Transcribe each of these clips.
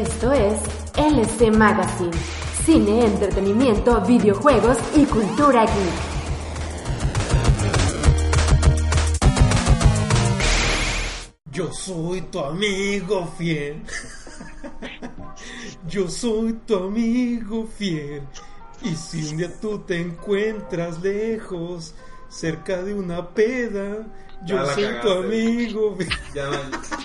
Esto es LC Magazine. Cine, entretenimiento, videojuegos y cultura geek. Yo soy tu amigo fiel. Yo soy tu amigo fiel. Y si un día tú te encuentras lejos, cerca de una peda, yo soy tu amigo. Ya,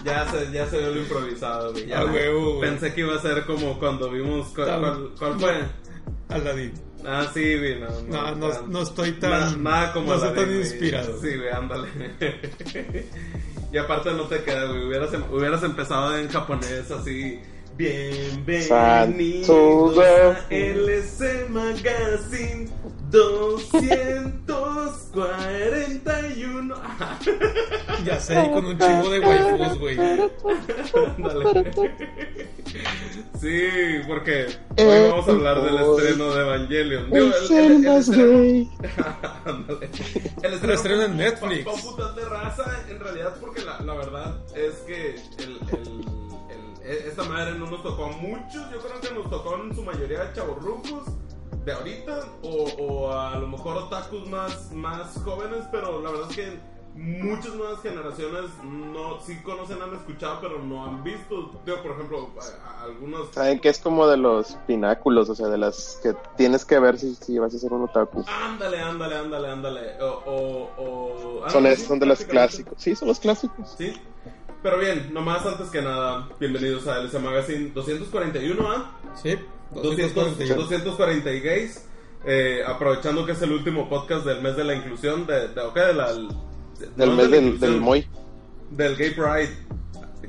ya, se, ya se vio lo improvisado, güey. Ya Ah, huevo. Pensé que iba a ser como cuando vimos. ¿Cuál, cuál- cuál fue? Aladín. Ah, sí, güey. No, No, no, tan- no estoy tan- Nada, nada como no Aladdin, tan güey. inspirado. Sí, güey, ándale. y aparte no te queda, güey. Hubieras, em- hubieras empezado en japonés así. Bienvenidos a LC Magazine 241. Ya sé, ahí con un chingo de waifus, güey. Ándale. Sí, porque hoy vamos a hablar del estreno de Evangelion. Digo, El ser más estreno-. El estreno en Netflix. Pa, pa putas de raza, en realidad, porque la, la verdad es que el, el- el- esta madre no nos tocó a muchos. Yo creo que nos tocó en su mayoría chavorrucos de ahorita, o, o a lo mejor otakus más, más jóvenes, pero la verdad es que muchas nuevas generaciones no sí conocen, han escuchado, pero no han visto. Por ejemplo, a- a algunos Saben que es como de los pináculos, o sea, de las que tienes que ver si, si vas a ser un otaku. Ándale, ándale, ándale, ándale. O, o, o- Son, ándale, es- son de los clásicos. Sí, son los clásicos. Sí. Pero bien, nomás antes que nada, bienvenidos a LC Magazine 241, ¿ah? Sí, 200, 241. 240 y gays. Eh, aprovechando que es el último podcast del mes de la inclusión, de, de, ok, de la, de- Del no mes de la del, del Moy. Del Gay Pride.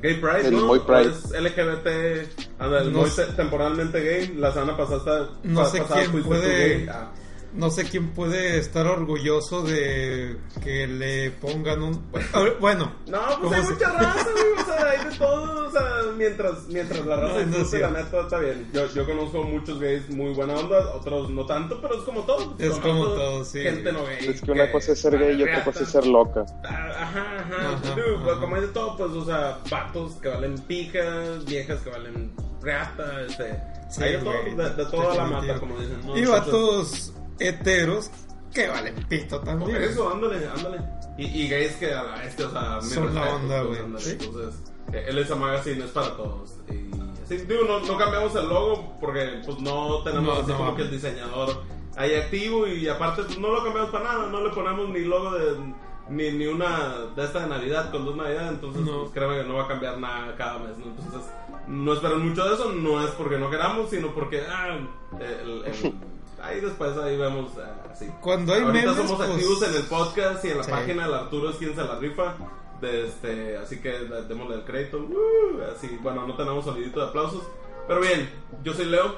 Gay Pride, Del ¿no? Moy Pride. ¿O Es LGBT, anda, el No Moy temporalmente gay. La semana pasada, está- No pa- sé pasada quién puede- gay. Ah. No sé quién puede estar orgulloso de que le pongan un... Bueno, No, ¿cómo pues hay se- mucha raza, güey. O sea, hay de todo. O sea, mientras, mientras la raza No, la neta está bien. Yo, yo conozco muchos gays muy buena onda, otros no tanto, pero es como todo. Es como todo, sí. Gente no gay. Es que una cosa es ser gay y otra cosa es ser loca. Ah, Ajá, ajá. Ajá, pues, como hay de todo, pues, o sea, vatos que valen pijas, viejas que valen reata, este. Sí, hay de todo, de, de toda la mata, como dicen. ¿no? Y Entonces, vatos heteros que valen pito Por también. eso, ándale, ándale. Y, y gays que a la bestia, o sea, mis Son la onda, güey. Sí. Entonces, eh, el esa magazine es para todos. Y así, digo, no, no cambiamos el logo porque pues no tenemos No, así no. como que el diseñador ahí activo y aparte pues, no lo cambiamos para nada, no le ponemos ni logo de ni, ni una de esta de Navidad con dos Navidades, entonces No. pues créeme que no va a cambiar nada cada mes, ¿no? Entonces, no esperen mucho de eso, no es porque no queramos, sino porque ah, el- el- ahí después ahí vemos ah, así. Cuando hay Ahorita memes, somos pues, activos en el podcast y en la sí. página el Arturo es quien se la rifa. De este, así que démosle el crédito. Uh, así, bueno, no tenemos sonidito de aplausos. Pero bien, yo soy Leo.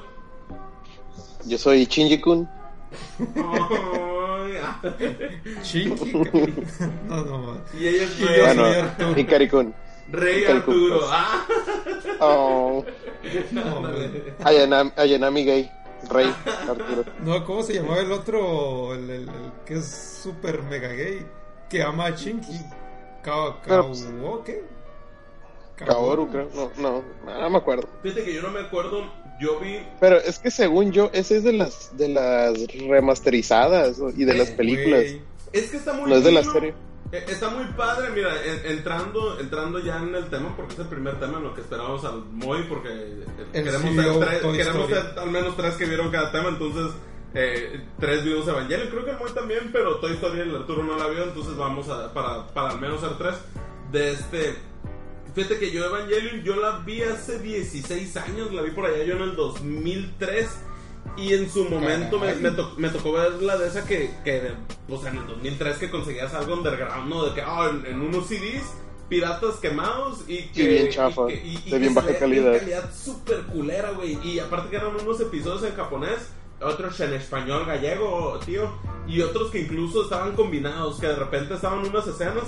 Yo soy Shinji-kun. Ay, ah. No, no, y ella es Rey, Bueno, Arturo. Rey Arturo. pues. Ah. Oh, No. Ayanami, Ayanami gay. Rey Arturo. No, ¿cómo se llamaba el otro? El, el- el que es super mega gay. Que ama a Pero, Kao- pues, ¿qué? Kaoru, creo. No, no, no me acuerdo. Fíjate que yo no me acuerdo. Yo vi. Pero es que según yo, ese es de las de las remasterizadas y de las películas. Güey. Es que está muy No es de la serie. Eh, Está muy padre, mira, en- entrando, entrando ya en el tema, porque es el primer tema en lo que esperamos al Moy, porque eh, queremos, ser tres, queremos ser al menos tres que vieron cada tema, entonces eh, tres vimos Evangelion, creo que el Moy también, pero Toy Story el Arturo no la vio, entonces vamos a, para, para al menos ser tres. De este, fíjate que yo Evangelion, yo la vi hace 16 años, la vi por allá yo en el 2003. Y en su momento me, me, to- me tocó ver la de esa que, que, pues en el 2003 que conseguías algo underground, ¿no? De que, ah, en, en unos CDs piratas quemados y que. Sí, bien chafa, y que- y- y de bien baja calidad. calidad súper culera, güey. Y aparte que eran unos episodios en japonés, otros en español gallego, tío. Y otros que incluso estaban combinados, que de repente estaban unas escenas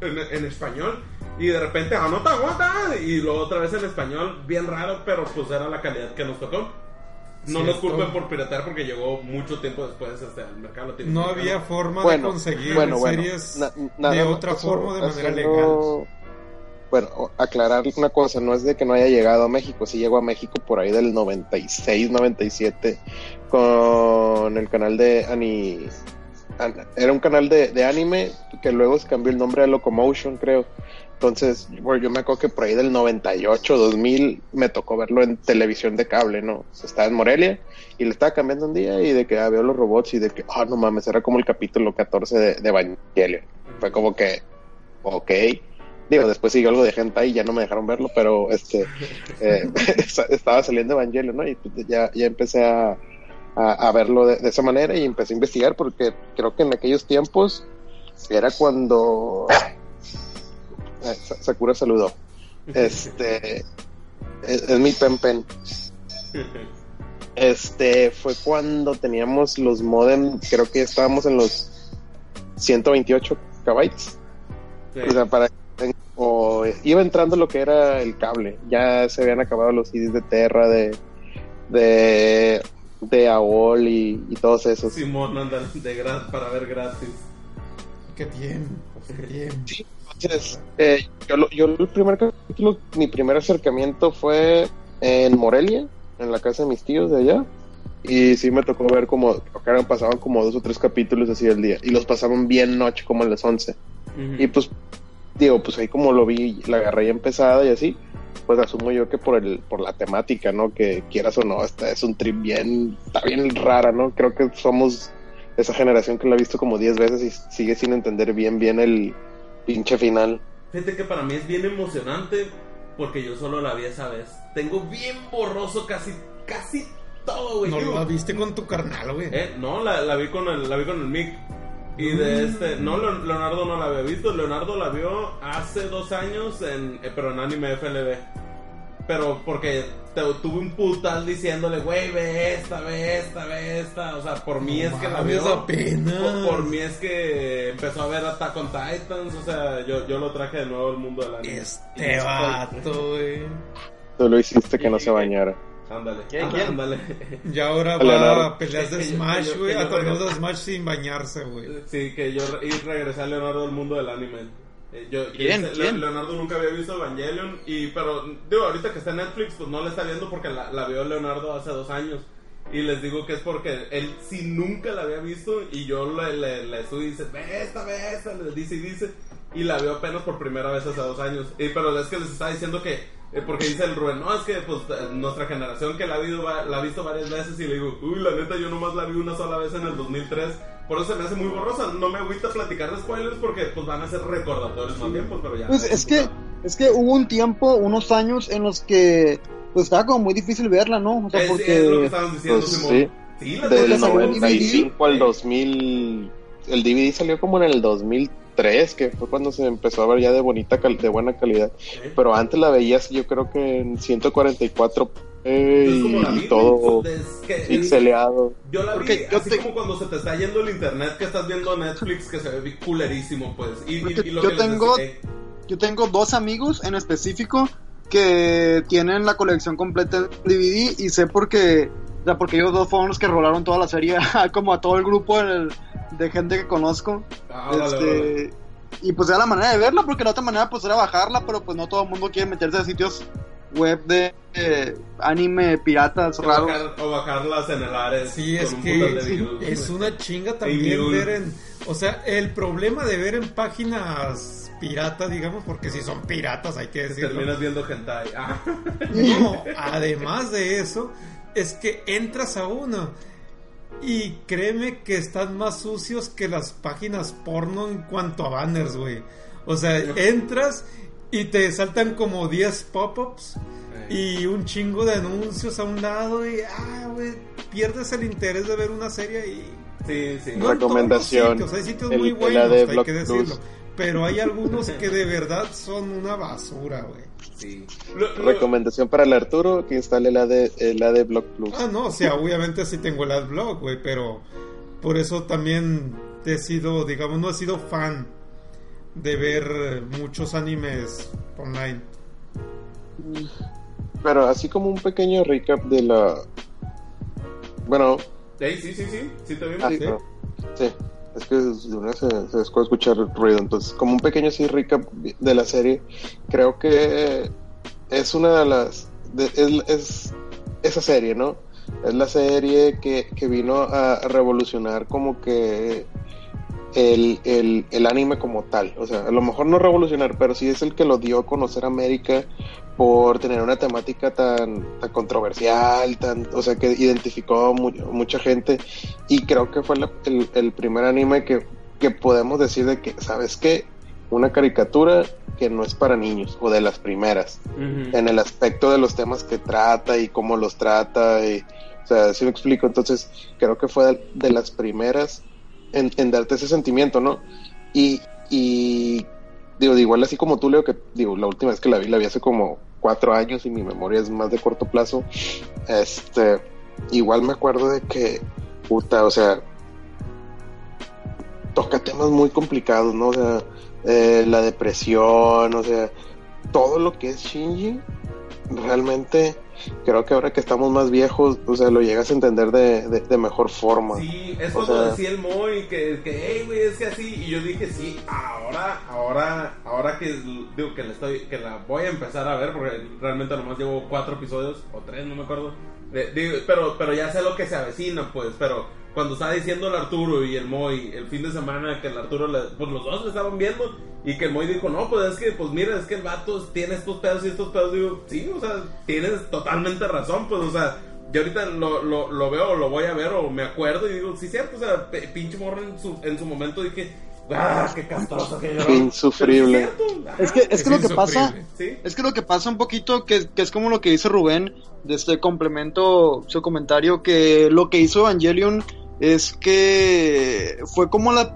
en, en español. Y de repente, anota, aguanta. Y luego otra vez en español, bien raro, pero pues era la calidad que nos tocó. No nos culpen por piratear porque llegó mucho tiempo después este, al mercado No había forma de conseguir bueno, bueno. series Na- nada de otra eso, forma de manera legal. Bueno, aclarar una cosa, no es de que no haya llegado a México, sí llegó a México por ahí del 96, 97 con el canal de Ani... Era un canal de, de anime que luego se cambió el nombre a Locomotion, creo. Entonces, bueno, yo me acuerdo que por ahí del 98, 2000 me tocó verlo en televisión de cable, ¿no? Estaba en Morelia y le estaba cambiando un día y de que veo los robots y de que, ah, no mames, era como el capítulo 14 de, de Evangelion. Fue como que, ok. Digo, después siguió algo de gente ahí y ya no me dejaron verlo, pero este eh, estaba saliendo Evangelion, ¿no? Y ya, ya empecé a, a, a verlo de, de esa manera y empecé a investigar porque creo que en aquellos tiempos era cuando eh, Sa- Sakura saludó. Este es, es mi pen pen. Este fue cuando teníamos los modem, creo que estábamos en los 128 kbytes. Sí. O sea, para o iba entrando lo que era el cable. Ya se habían acabado los CDs de Terra, de de de AOL y, y todos esos. Simón anda de gra- para ver gratis. Qué tiempo, qué tiempo. Entonces, eh, yo, lo- yo el primer capítulo, mi primer acercamiento fue en Morelia, en la casa de mis tíos de allá. Y sí me tocó ver como, eran- pasaban como dos o tres capítulos así al día. Y los pasaban bien noche, como a las 11. Y pues, digo, pues ahí como lo vi, la agarré ya empezada y así, pues asumo yo que por el, por la temática, ¿no? Que quieras o no, esta es un trip bien, está bien rara, ¿no? Creo que somos esa generación que la ha visto como 10 veces y sigue sin entender bien, bien el pinche final. Fíjate que para mí es bien emocionante porque yo solo la vi esa vez. Tengo bien borroso casi, casi todo, güey. No la viste con tu carnal, güey. Eh, no, la, la vi con el, la vi con el mic. Y de este, no, Leon- Leonardo no la había visto. Leonardo la vio hace dos años, en, eh, pero en anime FLB. Pero porque te- tuve un putal diciéndole, güey, ve esta, ve esta, ve esta. O sea, por mí es que la vio. Por, por mí es que empezó a ver Attack on Titans. O sea, yo, yo lo traje de nuevo al mundo del anime. Este vato, güey. Tú lo hiciste que no se bañara. Ándale, ¿Quién, quién? ándale. Y ahora Leonardo. va a peleas de Smash, güey. A torneos de. Smash sin bañarse, güey. Sí, que yo y regresé a Leonardo al mundo del anime. Eh, yo, ¿Quién? ¿Quién? Le- Leonardo nunca había visto Evangelion y pero digo ahorita que está en Netflix pues no la está viendo porque la, la vio Leonardo hace dos años y les digo que es porque él sí nunca la había visto y yo le, le, le subí y dice ve esta, ve esta, le dice y dice y la vio apenas por primera vez hace dos años y pero es que les estaba diciendo que eh, porque dice el Rubén, no, es que pues nuestra generación que la ha, visto, va- la ha visto varias veces y le digo, uy, la neta yo nomás la vi una sola vez en el 2003, por eso se me hace muy borrosa, no me agüita platicar de spoilers porque pues van a ser recordatorios más bien, pues, pero ya. Pues es que, es que hubo un tiempo, unos años en los que pues estaba como muy difícil verla, ¿no? O sea, Es, es lo que porque estaban diciendo, Pues, Simón. sí. Sí, la Del Porque salió el 95 al 2000. El DVD salió como en el 2003, que fue cuando se empezó a ver ya de bonita cal- de buena calidad. ¿Eh? Pero antes la veías, yo creo que en 144 eh, Es como la y vi, todo güey, es que- pixeleado. Yo la vi Porque yo así te- como cuando se te está yendo el internet que estás viendo Netflix que se ve culerísimo, pues. Y, y- y lo yo que tengo- yo tengo dos amigos en específico que tienen la colección completa de DVD y sé porque, o sea, porque ellos dos fueron los que rolaron toda la serie como a todo el grupo de gente que conozco. ah, este, vale. Y pues era la manera de verla, porque la otra manera pues era bajarla, pero pues no todo el mundo quiere meterse a sitios web de eh, anime piratas O raros. bajar- o bajarlas en el Ares. Sí, es un que virus, es güey. una chinga también ver en... O sea, el problema de ver en páginas piratas, digamos, porque si son piratas, hay que decirlo. Terminas viendo hentai. Ah. No, además de eso, es que entras a uno y créeme que están más sucios que las páginas porno en cuanto a banners, güey. O sea, entras y te saltan como 10 pop-ups y un chingo de anuncios a un lado y, ah, güey, pierdes el interés de ver una serie y... Sí, sí. No Recomendación. sitios, hay sitios El- muy buenos, de hay que Plus. decirlo. pero hay algunos que de verdad son una basura, güey. Sí. Lo- lo- Recomendación para el Arturo que instale la de la de Block Plus. Ah, no, o sea, obviamente sí tengo el adblock, güey, pero por eso también he sido, digamos, no he sido fan de ver muchos animes online. Pero así como un pequeño recap de la bueno, sí, sí, sí. Sí, te vimos. ah, ¿Sí? no. sí, que de una se, se escuchar ruido, entonces como un pequeño así recap de la serie, creo que es una de las es, es esa serie, ¿no? Es la serie que, que vino a revolucionar como que el, el, el anime como tal. O sea, a lo mejor no revolucionar, pero sí es el que lo dio a conocer a América por tener una temática tan, tan controversial, tan, o sea, que identificó a mu- mucha gente. Y creo que fue la- el, el primer anime que, que podemos decir de que, ¿sabes qué? Una caricatura que no es para niños, o de las primeras en el aspecto de los temas que trata y cómo los trata. Y, o sea, si me explico, entonces creo que fue de, de las primeras en, darte ese sentimiento, ¿no? Y, digo, igual así como tú, Leo, que digo, la última vez que la vi, la vi hace como cuatro años y mi memoria es más de corto plazo. Este, igual me acuerdo de que, puta, o sea, toca temas muy complicados, ¿no? O sea, eh, la depresión, o sea, todo lo que es Shinji, realmente creo que ahora que estamos más viejos, o sea, lo llegas a entender de, de, de mejor forma. Sí, es O cuando sea- decía el Moy que, que hey, güey, es que así. Y yo dije, sí, ahora, ahora, ahora que digo que la estoy, que la voy a empezar a ver, porque realmente nomás llevo cuatro episodios, o tres, no me acuerdo. Digo, pero, pero ya sé lo que se avecina, pues, pero cuando estaba diciendo el Arturo y el Moy el fin de semana que el Arturo, le- pues los dos le estaban viendo y que el Moy dijo, no, pues es que, pues mira, es que el vato tiene estos pedos y estos pedos, digo, sí, o sea, tienes totalmente razón, pues, o sea, yo ahorita lo, lo, veo, lo voy a ver o me acuerdo y digo, sí, cierto, o sea, pinche morro en su, en su momento dije, ah, qué castroso que lloró. Qué insufrible. Es que, es que lo que pasa, sí. es que lo que pasa un poquito, que, que es como lo que dice Rubén, de este complemento su comentario, que lo que hizo Evangelion es que fue como la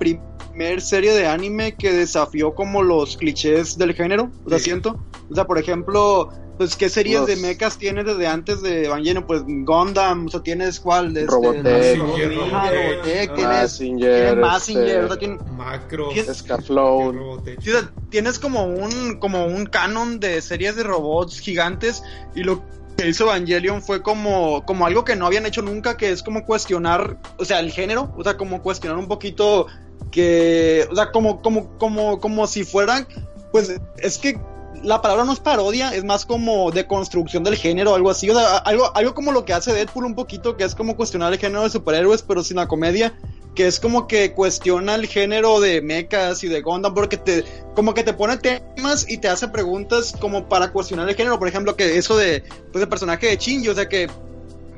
primer serie de anime que desafió como los clichés del género, o sea, Sí. siento. O sea, por ejemplo, pues, ¿qué series Los- de mechas tienes desde antes de Evangelion? Pues Gundam, o sea, tienes cuál? De este, Robotech. Ajá, Robotech, Robotech, ah, tienes, tienes Mazinger, este, o sea, tienes, Macros, ¿Qué- Scaflowne. Robotech. Sí, o sea, tienes como un como un canon de series de robots gigantes y lo que hizo Evangelion fue como como algo que no habían hecho nunca que es como cuestionar o sea el género o sea como cuestionar un poquito que o sea como como como como si fueran pues es que la palabra no es parodia, es más como de construcción del género, algo así, o sea, algo, algo como lo que hace Deadpool un poquito, que es como cuestionar el género de superhéroes, pero sin la comedia, que es como que cuestiona el género de mechas y de Gundam, porque te, como que te pone temas y te hace preguntas como para cuestionar el género, por ejemplo, que eso de, pues el personaje de Shinji, o sea, que,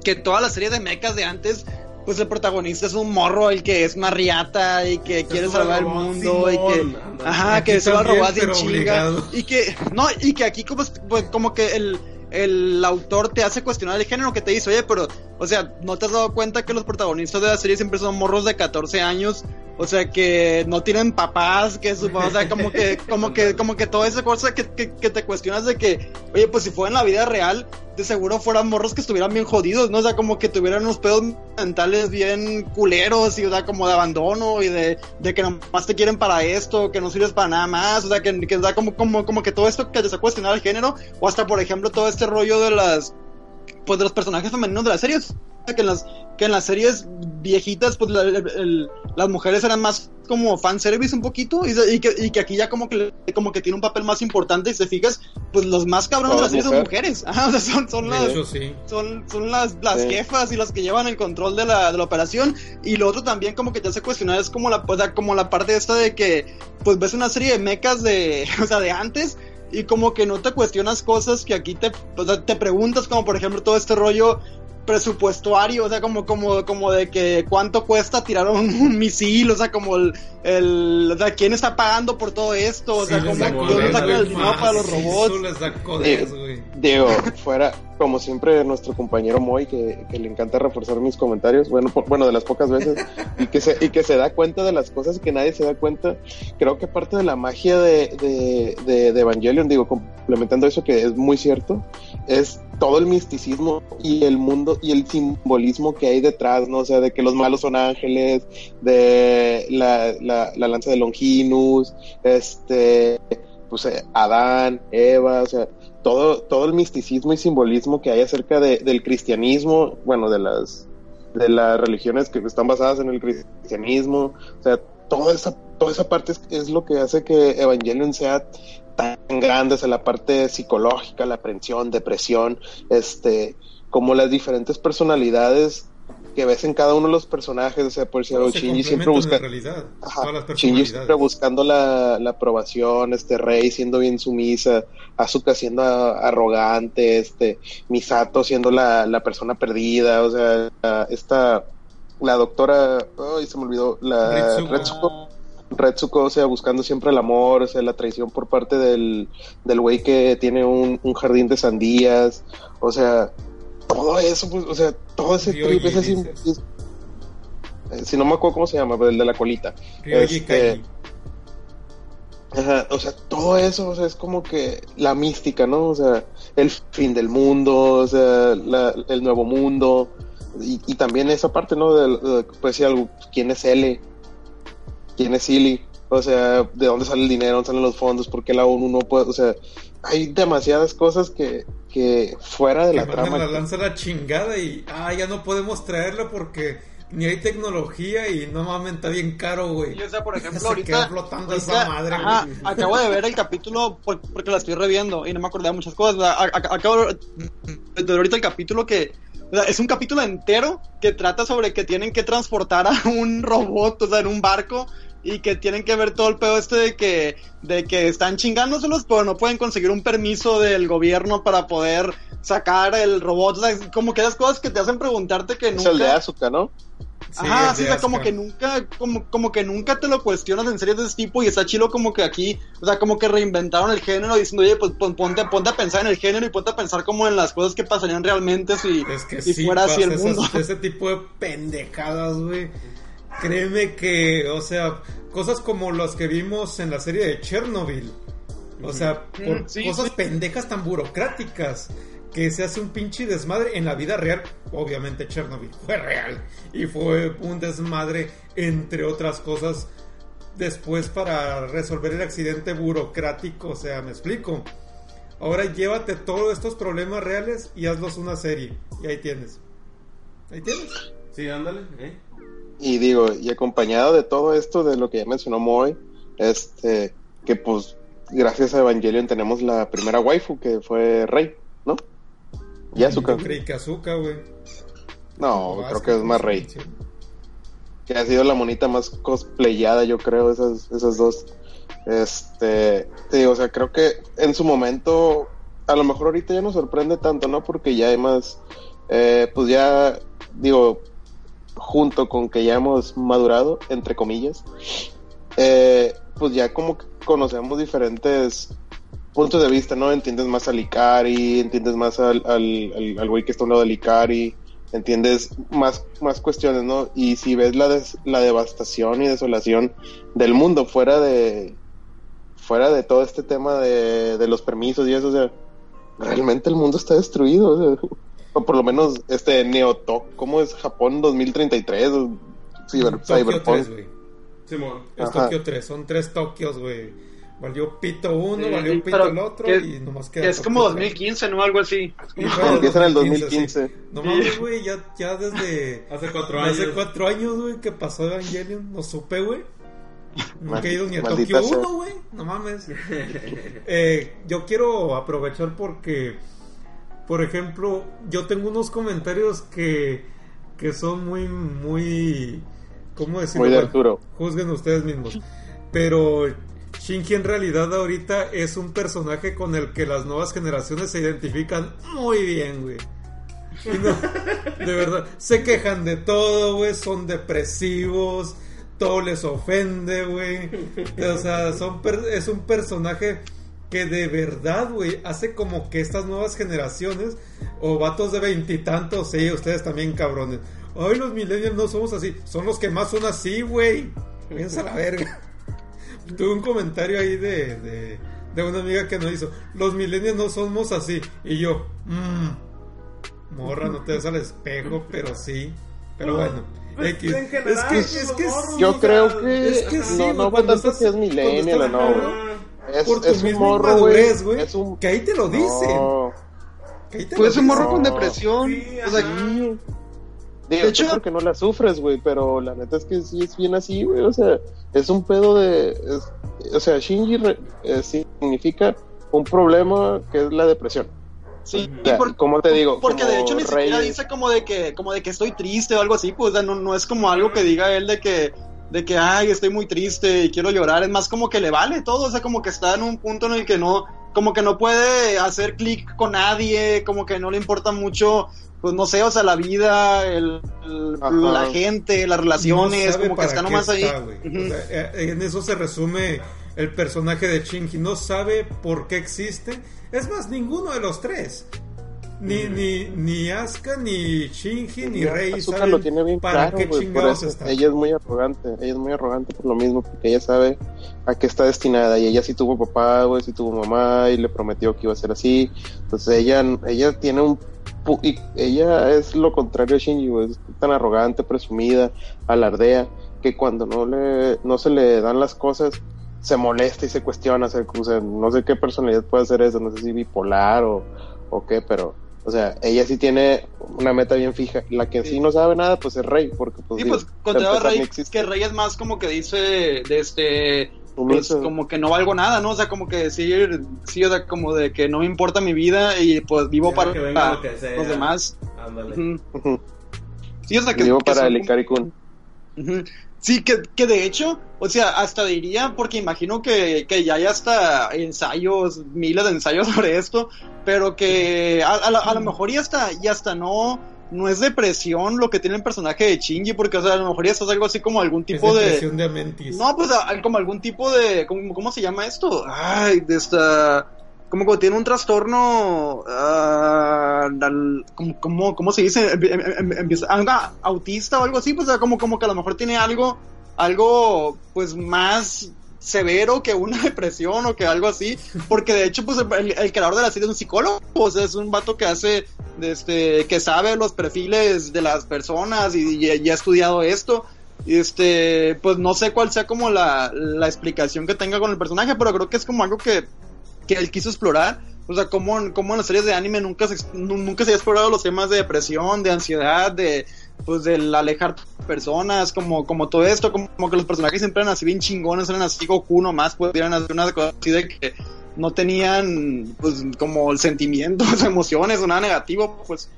que toda la serie de mechas de antes, pues el protagonista es un morro, el que es una riata y que quiere salvar el mundo y que, ajá, que se va a robar de pero chinga. y que, no, y que aquí como, pues, como que el, el autor te hace cuestionar el género que te dice, oye, pero, o sea, ¿no te has dado cuenta que los protagonistas de la serie siempre son morros de 14 años? O sea, que no tienen papás, que su, o sea, como que, como que, como que toda esa cosa que, que, te cuestionas de que, oye, pues si fuera en la vida real, de seguro fueran morros que estuvieran bien jodidos, ¿no? O sea, como que tuvieran unos pedos mentales bien culeros y, o sea, como de abandono y de, de que nomás te quieren para esto, que no sirves para nada más, o sea, que, que como, como, como que todo esto que te hace cuestionar el género, o hasta, por ejemplo, todo este rollo de las, pues de los personajes femeninos de las series, que en las, que en las series viejitas, pues la- el- el- las mujeres eran más como fanservice un poquito, y, y que, y que aquí ya como que, como que tiene un papel más importante, y si te fijas, pues los más cabrones de las Todas series son mujer. mujeres, Ajá, o sea, son, son las, hecho, sí. son, son las, las Sí. jefas y las que llevan el control de la, de la operación. Y lo otro también como que te hace cuestionar es como la, o sea, como la parte esta de que pues ves una serie de mechas de, o sea, de antes y como que no te cuestionas cosas que aquí te, o sea, te preguntas como por ejemplo todo este rollo presupuestario, o sea, como, como, como de que cuánto cuesta tirar un, un misil, o sea, como el, el, o sea, quién está pagando por todo esto, o sea, Sí, como codes, sacan el dinero para los robots. les güey. Digo, fuera, como siempre, nuestro compañero Moy, que, que le encanta reforzar mis comentarios, bueno, por- bueno, de las pocas veces, y que, se, y que se da cuenta de las cosas que nadie se da cuenta. Creo que parte de la magia de, de, de, de Evangelion, digo, complementando eso que es muy cierto, es todo el misticismo y el mundo y el simbolismo que hay detrás, ¿no? O sea, de que los malos son ángeles, de la, la, la lanza de Longinus, este, pues eh, Adán, Eva, o sea, todo, todo el misticismo y simbolismo que hay acerca de, del cristianismo, bueno, de las, de las religiones que están basadas en el cristianismo, o sea, toda esa, toda esa parte es, lo que hace que Evangelion sea tan grande, o sea, la parte psicológica, la aprensión, depresión, este, como las diferentes personalidades que ves en cada uno de los personajes, o sea, por se Shinji siempre busca, realidad. Ajá, Shinji siempre buscando la, la aprobación, este Rey siendo bien sumisa, Asuka siendo a- arrogante, este Misato siendo la, la persona perdida, o sea, la- esta la doctora, ay, se me olvidó, la Ritsuko. Retsuko, Retsuko, o sea, buscando siempre el amor, o sea, la traición por parte del del güey que tiene un, un jardín de sandías, o sea, todo eso, pues, o sea, todo ese Ryoji, trip, ese simbolismo. Eh, Si no me acuerdo cómo se llama, pero el de la colita. Ryoji Este. Ajá, o sea, todo eso, o sea, es como que la mística, ¿no? O sea, el fin del mundo, o sea, la- el nuevo mundo, y, y también esa parte, ¿no? De, de- pues, si algo, ¿quién es L? ¿Quién es Silly? O sea, ¿de dónde sale el dinero? ¿Dónde salen los fondos? ¿Por qué la ONU no puede? O sea, hay demasiadas cosas que, que fuera de Que la trama. la lanza a la chingada y ah, ya no podemos traerla porque ni hay tecnología y no mames, está bien caro, güey. Y, o sea, por ejemplo, Se ahorita, flotando ahorita, esa madre, ajá, güey. acabo de ver el capítulo por- porque la estoy reviendo y no me acordé de muchas cosas. ¿verdad? A- a- Acabo de ver ahorita el capítulo que o sea, es un capítulo entero que trata sobre que tienen que transportar a un robot, o sea, en un barco y que tienen que ver todo el pedo este de que de que están chingándoselos, pero no pueden conseguir un permiso del gobierno para poder sacar el robot, o sea, es como que esas cosas que te hacen preguntarte que Es nunca el de Asuka, ¿no? Ajá, es sí, de o sea, como que nunca, como, como que nunca te lo cuestionas en series de ese tipo y está chido como que aquí, o sea, como que reinventaron el género diciendo, oye, pues pon- ponte, ponte a pensar en el género y ponte a pensar como en las cosas que pasarían realmente si, Es que si sí, fuera así el mundo. esas- ese tipo de pendejadas, güey. Créeme que, o sea, cosas como las que vimos en la serie de Chernobyl. O sea, por sí, cosas sí. pendejas tan burocráticas que se hace un pinche desmadre en la vida real. Obviamente Chernobyl fue real y fue un desmadre entre otras cosas después para resolver el accidente burocrático, o sea, me explico. Ahora llévate todos estos problemas reales y hazlos una serie. Y ahí tienes. Ahí tienes. Sí, ándale, ¿eh? Y digo, y acompañado de todo esto, de lo que ya mencionó Moy, este, que pues gracias a Evangelion tenemos la primera waifu que fue Rey, ¿no? Y. Yo creí que Azúcar, güey. No, creo que es más Rey. Que ha sido la monita más cosplayada, yo creo, esas, esas dos. Este, te digo, o sea, creo que en su momento, a lo mejor ahorita ya no sorprende tanto, ¿no? Porque ya hay más, eh, pues ya, digo, junto con que ya hemos madurado, entre comillas, eh, pues ya como que conocemos diferentes puntos de vista, ¿no? Entiendes más al Ikari, entiendes más al, al, al, al güey que está a un lado del Ikari, entiendes más, más cuestiones, ¿no? Y si ves la, la devastación y desolación del mundo fuera de fuera de todo este tema de, de los permisos y eso, o sea, realmente el mundo está destruido, o, o por lo menos este Neotok, ¿cómo es Japón 2033? O Cyber, Tokio Cyberpunk. 3, güey. Simón. Es Ajá. Tokio 3. Son tres Tokios, güey. Valió pito uno, Sí, valió pito el otro que- y nomás queda Que es Tokio como 3. 2015, ¿no? Algo así. Empieza en el 2015, sí. 2015. No mames, güey, ya, ya desde Hace cuatro años. hace cuatro años, güey, que pasó Evangelion, no supe, güey. Nunca he ido ni a Tokio sea. 1, güey, no mames. Eh, yo quiero aprovechar porque, por ejemplo, yo tengo unos comentarios que, que son muy, muy, ¿cómo decirlo? Muy de Bueno, Arturo. Juzguen ustedes mismos. Pero Shinji en realidad ahorita es un personaje con el que las nuevas generaciones se identifican muy bien, güey. Y no, de verdad, se quejan de todo, güey, son depresivos, todo les ofende, güey. O sea, son per- es un personaje que de verdad, güey, hace como que estas nuevas generaciones o vatos de veintitantos, sí, ustedes también cabrones. Ay, los millennials no somos así, son los que más son así, güey. Piensa la verga. Tuve un comentario ahí de, de, de una amiga que nos hizo, los millennials no somos así. Y yo, mmm, morra, no te ves al espejo, pero sí. Pero bueno, Pues, X. en general, es que, es que Yo creo que, es que sí, no, no cuando tanto estás- que es millennial o no, güey. Es, por tu es un morro, inmadurez, güey. un... Que ahí te lo dicen. No. Que ahí te Pues lo un morro con depresión. Sí, o sea, ajá. Sí. Digo, De hecho- porque no la sufres, güey, pero la neta es que sí es bien así, güey, o sea, es un pedo de... es- o sea, Shinji re- eh, significa un problema que es la depresión. sí. O sea, Y por- como te digo, Porque de hecho ni siquiera dice como de que, como de que estoy triste o algo así, pues o sea, no, no es como algo que diga él de que, de que ay estoy muy triste y quiero llorar, es más como que le vale todo, o sea como que está en un punto en el que no, como que no puede hacer clic con nadie, como que no le importa mucho, pues no sé, o sea la vida, el, la gente, las relaciones, No como que está nomás ahí. está. O sea, eh, en eso se resume el personaje de Shinji. No sabe por qué existe. Es más, ninguno de los tres. Ni, ni, ni Asuka, ni Shinji, ni Rei Asuka saben lo tiene bien para claro, qué por chingados está. Ella es muy arrogante, ella es muy arrogante por lo mismo, porque ella sabe a qué está destinada y ella sí tuvo papá, güey, sí tuvo mamá y le prometió que iba a ser así. Entonces ella, ella tiene un... Y ella es lo contrario a Shinji, güey, es tan arrogante, presumida, alardea, que cuando no, le, no se le dan las cosas se molesta y se cuestiona, se, o sea, no sé qué personalidad puede hacer eso, no sé si bipolar o, o qué, pero, o sea, ella sí tiene una meta bien fija. La que sí, Sí. no sabe nada, pues es Rey, porque pues, Sí, digo, pues contra Rey, existe. que Rey es más como que dice de este pues como que no valgo nada, ¿no? O sea, como que decir, sí, o sea, como de que no me importa mi vida y pues vivo Ya, para que venga lo que sea. los demás. Ándale. Sí, o sea, que, Vivo que para son el como- Sí, que, que de hecho, o sea, hasta diría, porque imagino que, que ya hay hasta ensayos, miles de ensayos sobre esto, pero que a, a, la- a lo mejor y hasta, y hasta no, no es depresión lo que tiene el personaje de Shinji, porque o sea, a lo mejor ya es algo así como algún Es tipo de... depresión de Amentis. No, pues a- como algún tipo de. ¿Cómo, cómo se llama esto? Ay, de esta. Como que tiene un trastorno. ah, al- ¿cómo, cómo, se dice? Em- em- em- empieza- autista o algo así, pues como, como que a lo mejor tiene algo. Algo, pues más severo que una depresión o que algo así, porque de hecho pues el, creador de la serie es un psicólogo, o sea, es un vato que hace, este, que sabe los perfiles de las personas y, y- y ha estudiado esto, este, pues no sé cuál sea como la, la explicación que tenga con el personaje, pero creo que es como algo que, que él quiso explorar. O sea, como, en- como en las series de anime nunca se, nunca se ha explorado los temas de depresión, de ansiedad, de pues del alejar personas, como, como todo esto, como, como que los personajes siempre eran así bien chingones, eran así Goku nomás, pudieran hacer una cosa así de que no tenían pues como sentimientos, emociones o nada negativo, pues.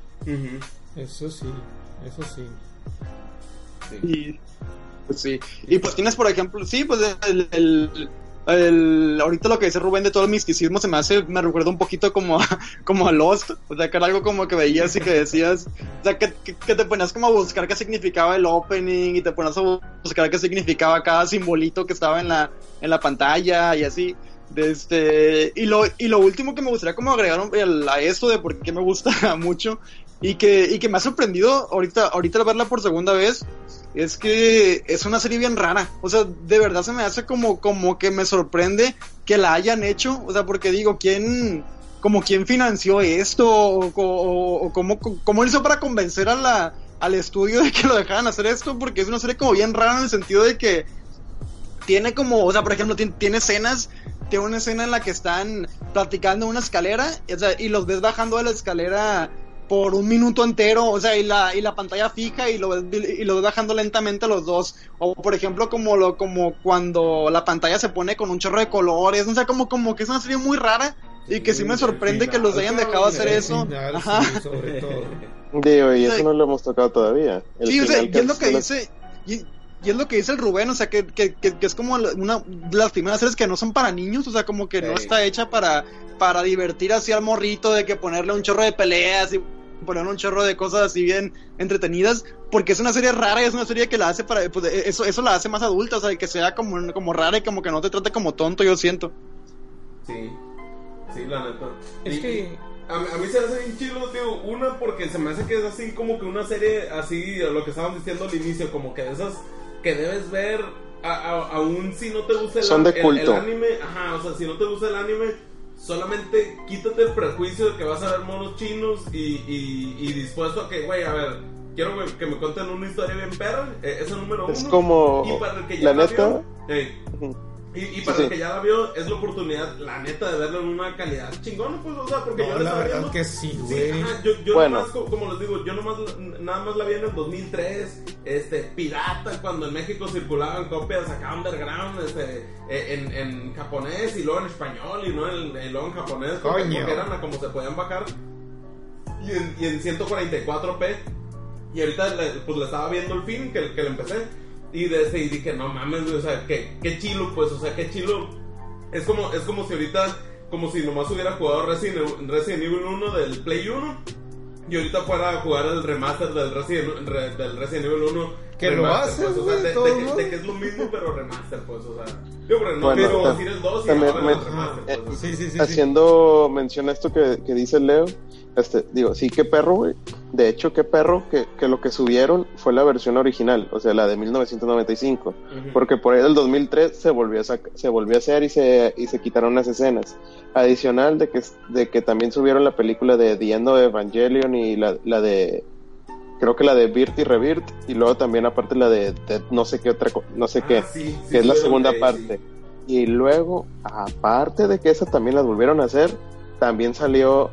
Eso sí, eso sí. Y, pues sí. Y pues tienes, por ejemplo, sí, pues el, el, el- ahorita lo que dice Rubén de todo el misticismo se me hace, me recuerda un poquito como a, como a Lost, o sea, que era algo como que veías y que decías, o sea, que, que, que te ponías como a buscar qué significaba el opening y te ponías a buscar qué significaba cada simbolito que estaba en la, en la pantalla y así. Este, y lo, y lo último que me gustaría como agregar a esto de por qué me gusta mucho y que, y que me ha sorprendido ahorita, ahorita verla por segunda vez, es que es una serie bien rara. O sea, de verdad se me hace como, como que me sorprende que la hayan hecho. O sea, porque digo, ¿quién, como quién financió esto? O, o- cómo, cómo hizo para convencer al estudio de que lo dejaran hacer esto? Porque es una serie como bien rara en el sentido de que tiene como, o sea, por ejemplo, tiene, tiene escenas, tiene una escena en la que están platicando una escalera, y los ves bajando de la escalera por un minuto entero, o sea, y la, y la pantalla fija y lo ves, y lo ves bajando lentamente a los dos. O por ejemplo, como lo, como cuando la pantalla se pone con un chorro de colores, o sea, como, como que es una serie muy rara y que sí, me sorprende que los hayan dejado hacer eso. final, Ajá. sí, sobre todo. Digo, y O sea, eso no lo hemos tocado todavía. El Sí, o sea, y es lo que dice. Y, y es lo que dice el Rubén, o sea, que, que, que, que es como una de las primeras series que no son para niños, o sea, como que no está hecha para, para divertir así al morrito, de que ponerle un chorro de peleas y ponían un chorro de cosas así bien entretenidas, porque es una serie rara y es una serie que la hace para, pues, eso, eso la hace más adulta, o sea, que sea como, como rara y como que no te trate como tonto, yo siento. Sí, sí, la neta. Es Y- que- A, mí- a mí se me hace bien chido, tío. Una, porque se me hace que es así como que una serie, así, lo que estaban diciendo al inicio, como que de esas que debes ver, aún si no te gusta el, Son de el- culto. el anime. Ajá, o sea, si no te gusta el anime, solamente quítate el prejuicio de que vas a ver monos chinos y, y, y dispuesto a que, güey, a ver, quiero que, me cuenten una historia bien perra. eh, Ese número uno. Es como, Y para el que ya la neta, vio. Y, para sí. el que ya la vio, es la oportunidad, la neta, de verlo en una calidad chingona, pues, o sea, porque yo No, la la estaba verdad viendo. que sí, Sí, güey. yo, yo Bueno. nomás, co- como les digo, yo nomás, nada más la vi en el 2003, este, pirata, cuando en México circulaban copias acá underground, este, eh, en, en japonés y luego en español y, no en, y luego en japonés, porque, Coño. porque eran a como se podían bajar, y en, y en 144p, y ahorita le, pues le estaba viendo el fin que, que le empecé, y, de ese, y dije, no mames, güey, o sea, qué, qué chilo, pues, o sea, qué chilo, es como, es como si ahorita, como si nomás hubiera jugado Resident, Resident Evil 1 del Play 1 y ahorita fuera a jugar el remaster del Resident, re- del Resident Evil 1. Que lo remaster, hace, pues, o sea, de, todo, de que, ¿no? de que es lo mismo, pero remaster, pues, o sea. Yo, pero no Bueno, decir el 2 y también ahora me- el remaster, pues, o sea. Sí, sí, sí. sí. haciendo mención a esto que, que dice Leo, este, digo, sí, qué perro, güey. De hecho, qué perro que, que lo que subieron fue la versión original, o sea, la de 1995. Ujú. Porque por ahí del 2003 se volvió a, se volvió a hacer y se, y se quitaron las escenas. Adicional de que, de que también subieron la película de The End of Evangelion y la, la de creo que la de Birt y Revirt y luego también aparte la de, de no sé qué otra no sé Ah, qué sí, sí, que es la segunda parte. y luego aparte de que esa también las volvieron a hacer también salió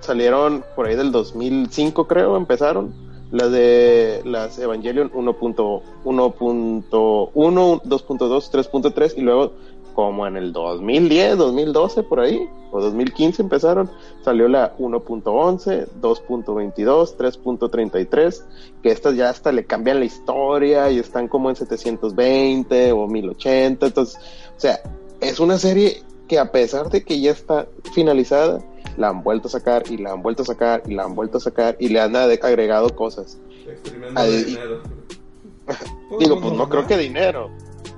salieron por ahí del 2005 creo empezaron las de las Evangelion 1.1 1.1 2.2 3.3 y luego como en el 2010 2012 por ahí o 2015 empezaron salió la 1.11 2.22 3.33 que estas ya hasta le cambian la historia y están como en 720 o 1080 entonces o sea es una serie que a pesar de que ya está finalizada la han vuelto a sacar y la han vuelto a sacar y la han vuelto a sacar y le han agregado cosas Ahí- de dinero. Digo, pues no creo que dinero.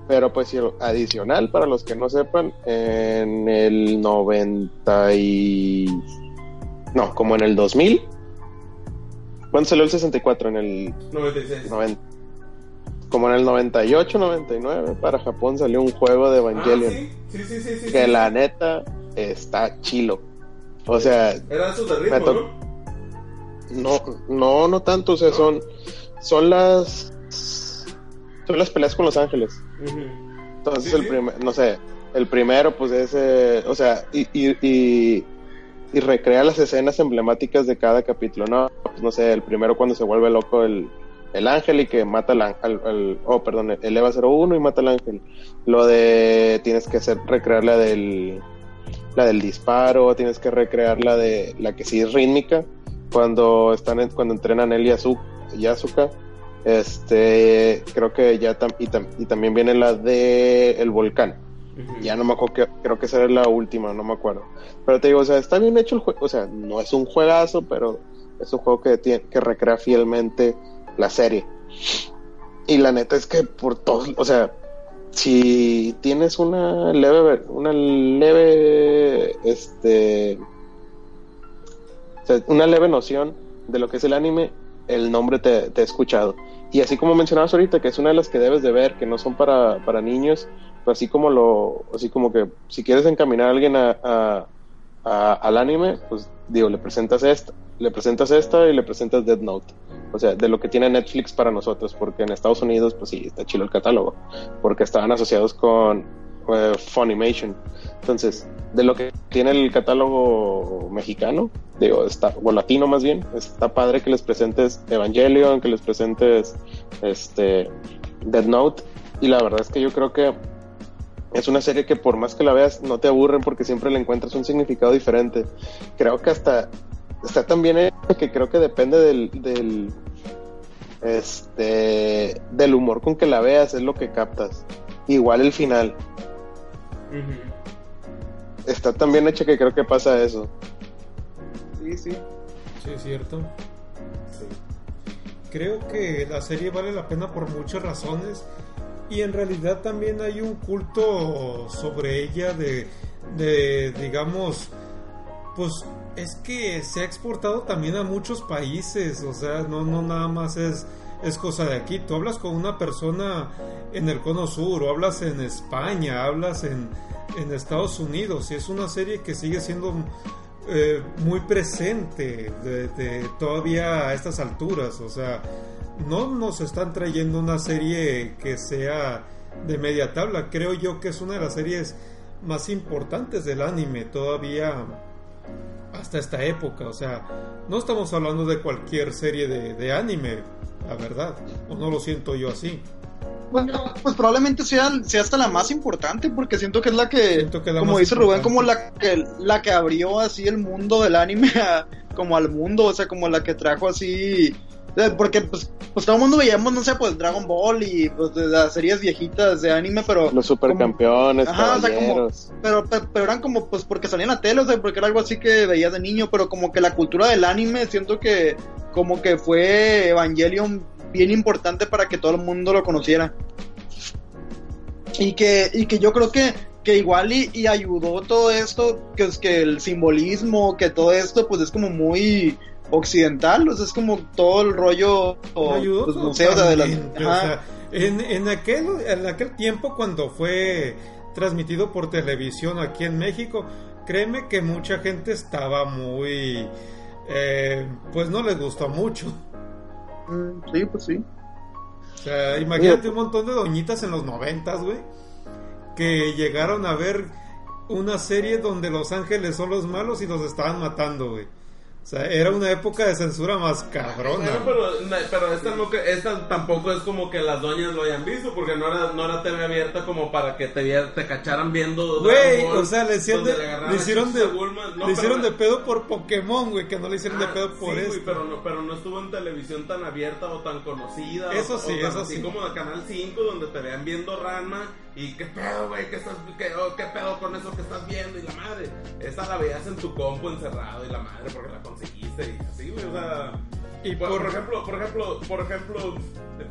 Pero pues adicional, para los que no sepan, en el 90 y... No, como en el 2000. ¿Cuándo salió el 64? En el 96. 90. Como en el 98, 99, para Japón salió un juego de Ah, Evangelion. sí, sí, sí, sí, Que la neta está chilo. O sea, Era esos de Me ritmo, to- ¿no? no, no, no tanto. O sea, son, son las... Son las peleas con Los Ángeles. Entonces Sí, el primer, no sé, el primero pues es, eh, o sea, y, y, y, y recrea las escenas emblemáticas de cada capítulo, ¿no? Pues, no sé, el primero cuando se vuelve loco el, el ángel y que mata al, án- al, al- oh, perdón, el EVA 01 y mata al ángel. Lo de, tienes que hacer, recrear la del, la del disparo, tienes que recrear la de, la que sí es rítmica, cuando están, en- cuando entrenan él y Azu- y Asuka. Este, creo que ya tam- y, tam- y también viene la de el volcán. Ya no me acuerdo, que- creo que esa era la última, no me acuerdo. Pero te digo, o sea, está bien hecho el juego, o sea, no es un juegazo, pero es un juego que tiene, que recrea fielmente la serie. Y la neta es que por todos, o sea, si tienes una leve, una leve, este, o sea, una leve noción de lo que es el anime, el nombre te, te he escuchado. Y así como mencionabas ahorita, que es una de las que debes de ver, que no son para, para niños, pues así como lo, así como que si quieres encaminar a alguien a, a- al anime, pues digo, le presentas esta, le presentas esta y le presentas Dead Note. O sea, de lo que tiene Netflix para nosotros, porque en Estados Unidos, pues sí, está chido el catálogo, porque estaban asociados con eh, Funimation. Entonces, de lo que tiene el catálogo mexicano, digo, está, o latino más bien, está padre que les presentes Evangelion, que les presentes este Dead Note, y la verdad es que yo creo que es una serie que por más que la veas no te aburren porque siempre le encuentras un significado diferente. Creo que hasta está también hecha que creo que depende del, del este del humor con que la veas es lo que captas. Igual el final Está tan bien hecha que creo que pasa eso. Sí, sí. Sí, es cierto. Sí. Creo que la serie vale la pena por muchas razones y en realidad también hay un culto sobre ella de, de digamos, pues es que se ha exportado también a muchos países, o sea, no, no nada más es, es cosa de aquí. Tú hablas con una persona en el cono sur, o hablas en España, hablas en, en Estados Unidos, y es una serie que sigue siendo eh, muy presente todavía a estas alturas, o sea, no nos están trayendo una serie que sea de media tabla, creo yo que es una de las series más importantes del anime todavía hasta esta época. O sea, no estamos hablando de cualquier serie de, de anime, la verdad. O no lo siento yo así. Bueno, pues probablemente sea, sea hasta la más importante, porque siento que es la que, la como dice Rubén, importante. como la que, la que abrió así el mundo del anime a- como al mundo, o sea, como la que trajo así, eh, porque pues, pues todo el mundo veíamos, no sé, pues Dragon Ball y pues las series viejitas de anime, pero... Los como- supercampeones, Ajá, o sea, como- pero, pe- pero eran como, pues, porque salían la tele, o sea, porque era algo así que veías de niño, pero como que la cultura del anime, siento que, como que fue Evangelion bien importante para que todo el mundo lo conociera. Y que, y que yo creo que, que igual y, y ayudó todo esto, que es que el simbolismo, que todo esto, pues es como muy occidental, o sea, es como todo el rollo, o, ayudó pues, museos de las... totalmente, o ajá. sea, en, en, aquel, en aquel tiempo cuando fue transmitido por televisión aquí en México, créeme que mucha gente estaba muy... eh, pues no les gustó mucho. Mm, sí, pues sí. O sea, imagínate un montón de doñitas en los noventas, güey, que llegaron a ver una serie donde los ángeles son los malos y los estaban matando, güey. O sea, era una época de censura más cabrona. Bueno, pero, pero esta, no, esta tampoco es como que las doñas lo hayan visto, porque no era, no era TV abierta como para que te, vier- te cacharan viendo. Güey, o sea, le hicieron de, le hicieron de. No, le pero- hicieron de pedo por Pokémon, güey, que no le hicieron de Ah, pedo por sí, güey, pero no, pero no estuvo en televisión tan abierta o tan conocida. Eso o- sí, o tan eso así sí. como de Canal 5, donde te vean viendo Ranma y qué pedo, güey, qué, estás, qué, oh, qué pedo con eso que estás viendo y la madre. Esa la veías en tu compu encerrado y la madre porque la conseguiste y así, güey, o sea. Y por, ejemplo, por ejemplo, por ejemplo,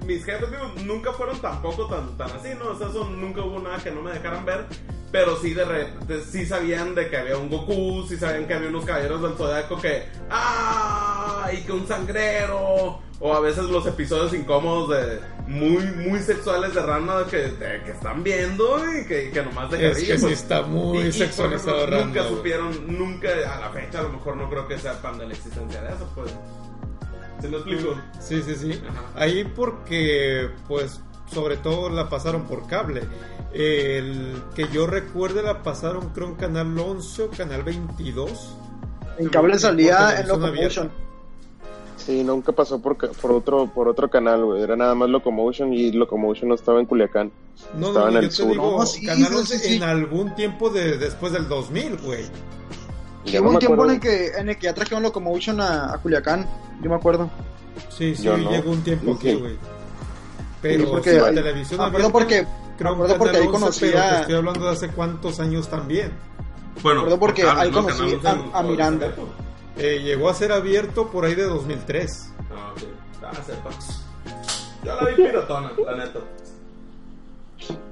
mis jefes digo, nunca fueron tampoco tan, tan así, ¿no? O sea, eso nunca hubo nada que no me dejaran ver. Pero sí, de repente, sí sabían de que había un Goku, sí sabían que había unos caballeros del Zodiaco que. ¡Ah! Y que un sangrero. O a veces los episodios incómodos de. Muy, muy sexuales de Ranma que, de- que están viendo y que, que nomás de Es que sí está muy y- y, sexualizado ejemplo, Ranma, Nunca supieron, nunca, a la fecha a lo mejor no creo que sepan de la existencia de eso, pues. ¿Se me explico? Sí, sí, sí. Ajá. Ahí porque, pues, sobre todo la pasaron por cable. El que yo recuerde la pasaron creo en Canal 11 o Canal 22. En cable salía en Locomotion. Sí, nunca pasó por, ca- por otro por otro canal, güey. Era nada más Locomotion y Locomotion no estaba en Culiacán. No, Estaba no, en el yo te sur. digo No, sí, Canal sí, 11 sí, sí. en algún tiempo de, después del 2000, güey. Hubo no un tiempo en el, que, en el que ya trajeron Locomotion a, a Culiacán, yo me acuerdo. Sí, sí, Yo no. llegó un tiempo aquí, Sí. güey. Pero Sí, porque sí, la televisión acuerdo porque, creo acuerdo porque ahí 11, conocí pero te a- estoy hablando de hace cuántos años también. Bueno, porque ahí ¿no? conocí a- Miranda. Eh, llegó a ser abierto por ahí de 2003. Ah, ok. Ah, sepa. Yo la vi piratona, la neta.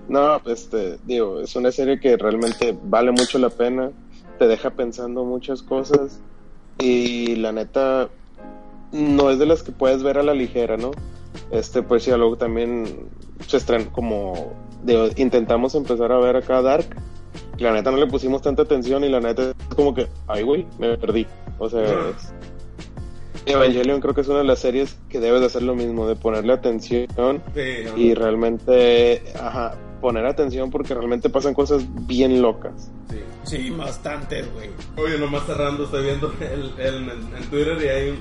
No, este, digo, es una serie que realmente vale mucho la pena, te deja pensando muchas cosas y la neta no es de las que puedes ver a la ligera, ¿no? Este, pues sí, luego también se estrenó como, intentamos empezar a ver acá Dark, y la neta no le pusimos tanta atención y la neta es como que, ay güey, me perdí, o sea, es- Evangelion creo que es una de las series que debes de hacer lo mismo, de ponerle atención Sí, y realmente, ajá, poner atención porque realmente pasan cosas bien locas. sí. Sí, bastante, güey. Oye, nomás cerrando, estoy viendo el, el- en, en Twitter y hay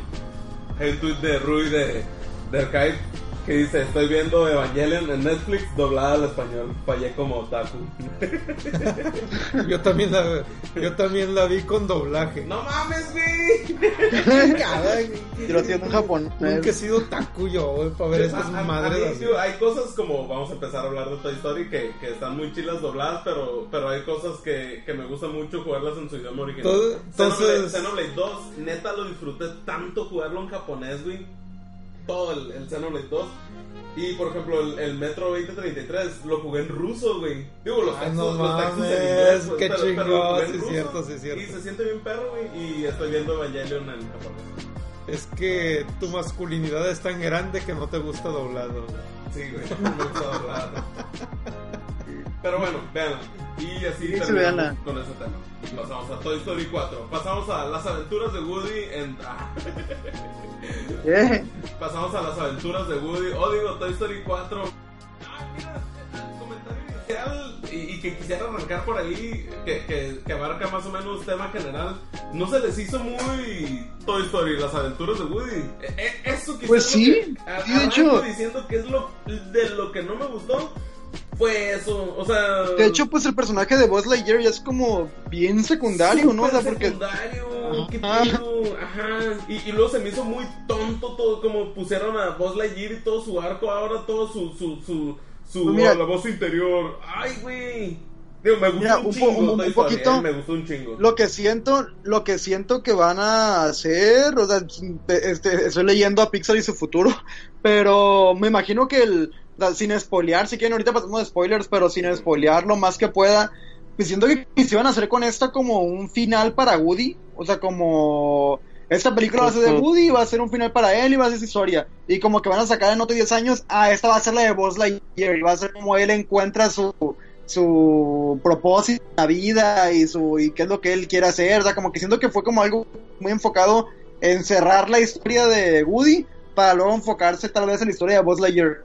un tweet de Rui de, de Archive que dice, estoy viendo Evangelion en Netflix doblada al español. Fallé como otaku. Yo también la, yo también la vi con doblaje. ¡No mames, güey! Haciendo en japonés. Nunca he sido taku yo, güey, para ver estas A- a- a madres mí, así. tío, hay cosas como, vamos a empezar a hablar de Toy Story, que, que están muy chilas dobladas, pero, pero hay cosas que, que me gusta mucho jugarlas en su idioma original. Todo- entonces- Xenoblade, Xenoblade 2, neta lo disfruté tanto jugarlo en japonés, güey. Todo el, el Xenoblade 2. Y por ejemplo, el, el Metro 2033 lo jugué en ruso, güey. Digo, los Ay, textos, no los textos en inglés, pues, qué pero- pero lo chingón, jugué en sí es ruso. cierto, sí cierto. Y se siente bien perro, güey. Y estoy viendo Evangelion en japonés. Es que tu masculinidad es tan grande que no te gusta doblado. Sí, güey, no me gusta doblar. Pero bueno, vean. Y así Sí, terminamos con ese tema. Y pasamos a Toy Story 4. Pasamos a las aventuras de Woody en. ah, Eh, pasamos a las aventuras de Woody. O digo, Toy Story 4. Ah, mira, el comentario inicial y, y que quisiera arrancar por ahí, que, que, que abarca más o menos tema general. ¿No se les hizo muy Toy Story, las aventuras de Woody? Eh, eh, eso Pues es sí, que- sí, de hecho. diciendo que es lo de lo que no me gustó. Fue eso, o sea. de hecho, pues el personaje de Buzz Lightyear ya es como bien secundario, ¿no? O sea, porque secundario, qué Ajá. Y, y luego se me hizo muy tonto todo, como pusieron a Buzz Lightyear y todo su arco, ahora todo su, su, su, su Pues mira- la voz interior. Ay, güey. Digo, me gustó Mira, un chingo un- poquito- eh, me gustó un chingo. lo que siento, lo que siento que van a hacer, o sea, este, estoy leyendo a Pixar y su futuro, pero me imagino que el, o sin spoilear, si quieren ahorita pasamos de spoilers, pero sin spoilear lo más que pueda, pues siento que quisieron hacer con esta como un final para Woody, o sea, como esta película va a ser de. Woody, va a ser un final para él y va a ser su historia, y como que van a sacar en otros 10 años, ah, esta va a ser la de Buzz Lightyear, y va a ser como él encuentra su su propósito en la vida y su y qué es lo que él quiere hacer, o sea, como que siento que fue como algo muy enfocado en cerrar la historia de Woody para luego enfocarse tal vez en la historia de Buzz Lightyear.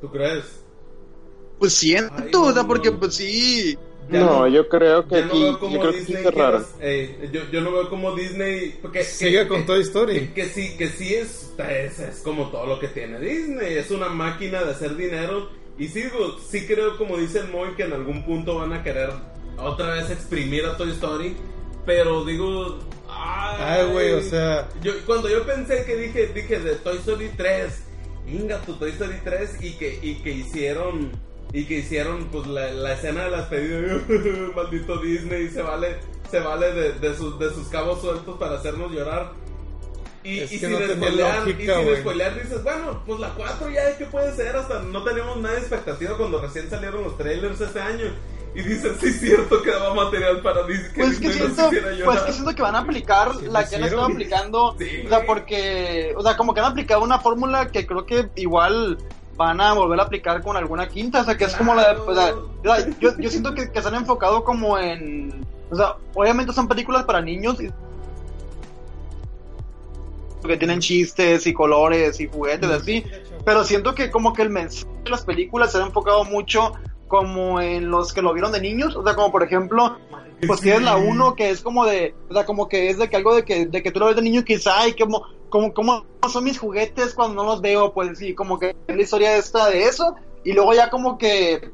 ¿Tú crees? Pues siento, Ay, no, o sea, no. porque pues sí, Ya no, yo creo que no aquí, veo cómo yo creo que Disney sí cerraron. quieras- eh, yo, yo no veo como Disney porque Sigue con Toy Story. Que, que sí, que sí es, es, es como todo lo que tiene Disney, es una máquina de hacer dinero. Y sí, digo, sí creo, como dice el Moy, que en algún punto van a querer otra vez exprimir a Toy Story. Pero digo, ay, Ay, güey, o sea, yo, cuando yo pensé que dije, dije de Toy Story 3, Inga, tu Toy Story 3, y que, y que hicieron, y que hicieron pues la, la escena de las pedidas, maldito Disney, se vale, se vale de, de sus, de sus cabos sueltos para hacernos llorar. Y, Es y que sin no y güey. spoilear dices, bueno, pues la 4 ya, ¿qué puede ser? Hasta no teníamos nada de expectativa cuando recién salieron los trailers este año. Y dices, sí es cierto que daba material para Disney. pues que siento, pues que siento que van a aplicar Sí, la que han estado aplicando, Sí, o sea, porque, o sea, como que han aplicado una fórmula que creo que igual van a volver a aplicar con alguna quinta, o sea, que es como la de, o sea, o sea, yo, yo siento que, que se han enfocado como en, o sea, obviamente son películas para niños y que tienen chistes y colores y juguetes así, pero siento que como que el mensaje de las películas se ha enfocado mucho como en los que lo vieron de niños, o sea, como por ejemplo, pues tienes la 1 que es como de, o sea, como que es de que algo de que, de que tú lo ves de niño quizá y como, como, como son mis juguetes cuando no los veo, pues sí, como que es la historia esta de eso, y luego ya como que,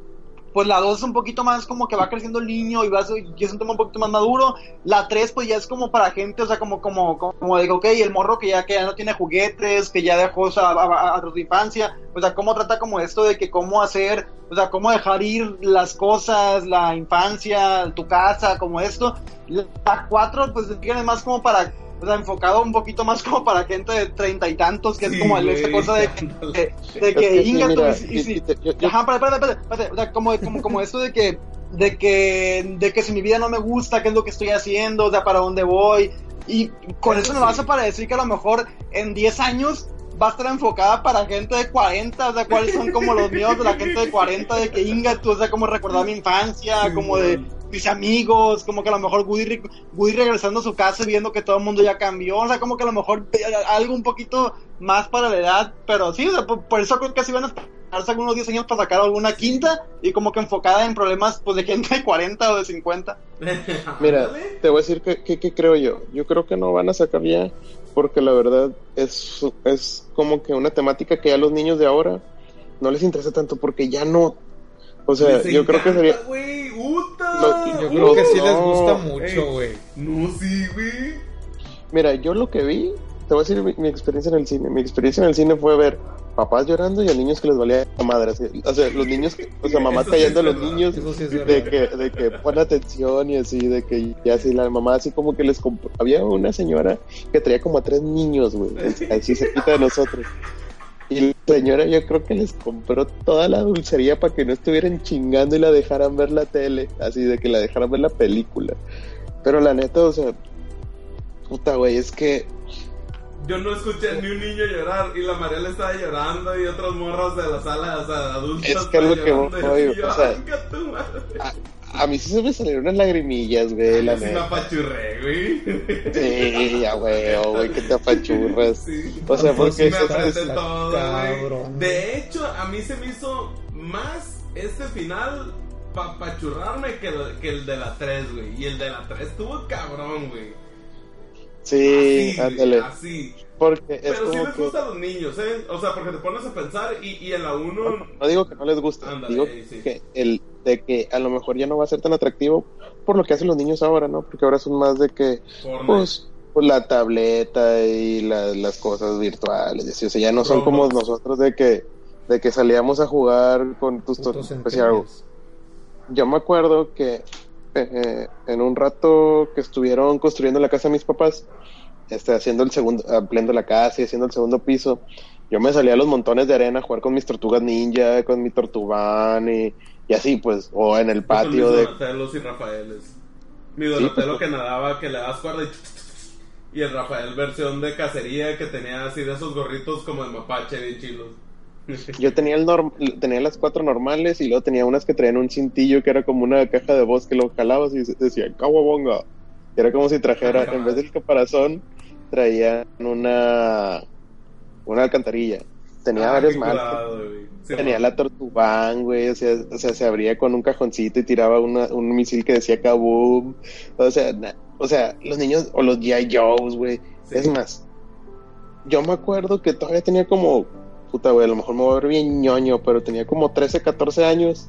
pues la 2 es un poquito más como que va creciendo el niño y, va, y es un tema un poquito más maduro, la 3 pues ya es como para gente, o sea, como, como, como digo, ok, el morro que ya, que ya no tiene juguetes, que ya dejó o a, su infancia, o sea, cómo trata como esto de que cómo hacer, o sea, cómo dejar ir las cosas, la infancia, tu casa, como esto. La 4 pues tiene más como para, o sea, enfocado un poquito más como para gente de treinta y tantos, que Sí, es como esta cosa de, de, de Es que, sí, Inga, tú, mira, y- y y- si- yo- Ajá, espérate, espérate, espérate, espérate, o sea, como, como, como esto de que, de que, de que si mi vida no me gusta, qué es lo que estoy haciendo, o sea, para dónde voy, y con eso me sí. vas a para decir que a lo mejor en 10 años va a estar enfocada para gente de 40, o sea, cuáles son como los míos de la gente de 40, de que Inga, tú, o sea, como recordar mi infancia, Sí, como de. Mis amigos, como que a lo mejor Woody, re- Woody regresando a su casa y viendo que todo el mundo ya cambió, o sea, como que a lo mejor algo un poquito más para la edad, pero sí, o sea, por, por eso creo que así van a esperarse algunos 10 años para sacar alguna quinta y como que enfocada en problemas pues de gente de 40 o de 50. Mira, te voy a decir que, que- que creo yo. Yo creo que no van a sacar ya, porque la verdad es, es como que una temática que ya a los niños de ahora no les interesa tanto, porque ya no. O sea, Les yo creo que sería. güey, Uta. Lo- Yo creo que sí les gusta mucho, güey. No, sí, güey. Mira, yo lo que vi, te voy a decir mi, mi experiencia en el cine. Mi experiencia en el cine fue ver papás llorando y a niños que les valía la madre. así. O sea, los niños, que- o sea, mamá Eso sí callando a los verdad. niños Eso sí es de que, de que pon atención y así, de que ya así la mamá así como que les compró. Había una señora que traía como a tres niños, güey, así cerquita de nosotros. Y la señora yo creo que les compró toda la dulcería para que no estuvieran chingando y la dejaran ver la tele, así de que la dejaran ver la película. Pero la neta, o sea, puta, güey, es que Yo no escuché ni un niño llorar y la Mariela estaba llorando y otras morras de la sala, o sea, adultas. Es que estaban que voy, o sea, A, mí sí se me salieron unas lagrimillas, güey, la sí me apachurré, güey. Sí, ya, güey, oh, güey, que te apachurras. Sí. O sea, Sí porque me eso apreté está todo, güey. De hecho, a mí se me hizo más este final para apachurrarme que el, que el de la 3, güey. Y el de la 3 estuvo cabrón, güey. Sí, Así, ándale. Así. Porque es Pero sí como les que. gusta a los niños, ¿eh? O sea, porque te pones a pensar y, y en la 1... No digo que no les guste, Ándale, digo sí. que el de que a lo mejor ya no va a ser tan atractivo por lo que hacen los niños ahora, ¿no? Porque ahora son más de que, pues, pues, la tableta y la- las cosas virtuales, así, o sea, ya no son como nosotros de que de que salíamos a jugar con tus Putos pues, yo me acuerdo que eh, en un rato que estuvieron construyendo la casa de mis papás, este, haciendo el segundo, ampliando la casa y haciendo el segundo piso, yo me salía a los montones de arena a jugar con mis tortugas ninja, con mi tortubán y, y así pues, o en el patio Con de... mis Donatellos y Rafaeles. Mi Sí, Donatello pues, que nadaba, que le das cuerda y... Y el Rafael versión de cacería que tenía así de esos gorritos como de mapache bien chilos. Yo tenía el norm- tenía las cuatro normales y luego tenía unas que traían un cintillo que era como una caja de voz que lo jalabas y decía Kawabonga. Y era como si trajera, en vez del caparazón, traían una una alcantarilla. Tenía Ah, varios. Sí, Tenía man. la tortubán, güey, o sea, o sea, se abría con un cajoncito y tiraba una- un misil que decía kaboom. O sea, na- o sea, los niños, o los G.I. Joes, güey. Sí. Es más, yo me acuerdo que todavía tenía como, puta, güey, a lo mejor me voy a ver bien ñoño, pero tenía como 13, 14 años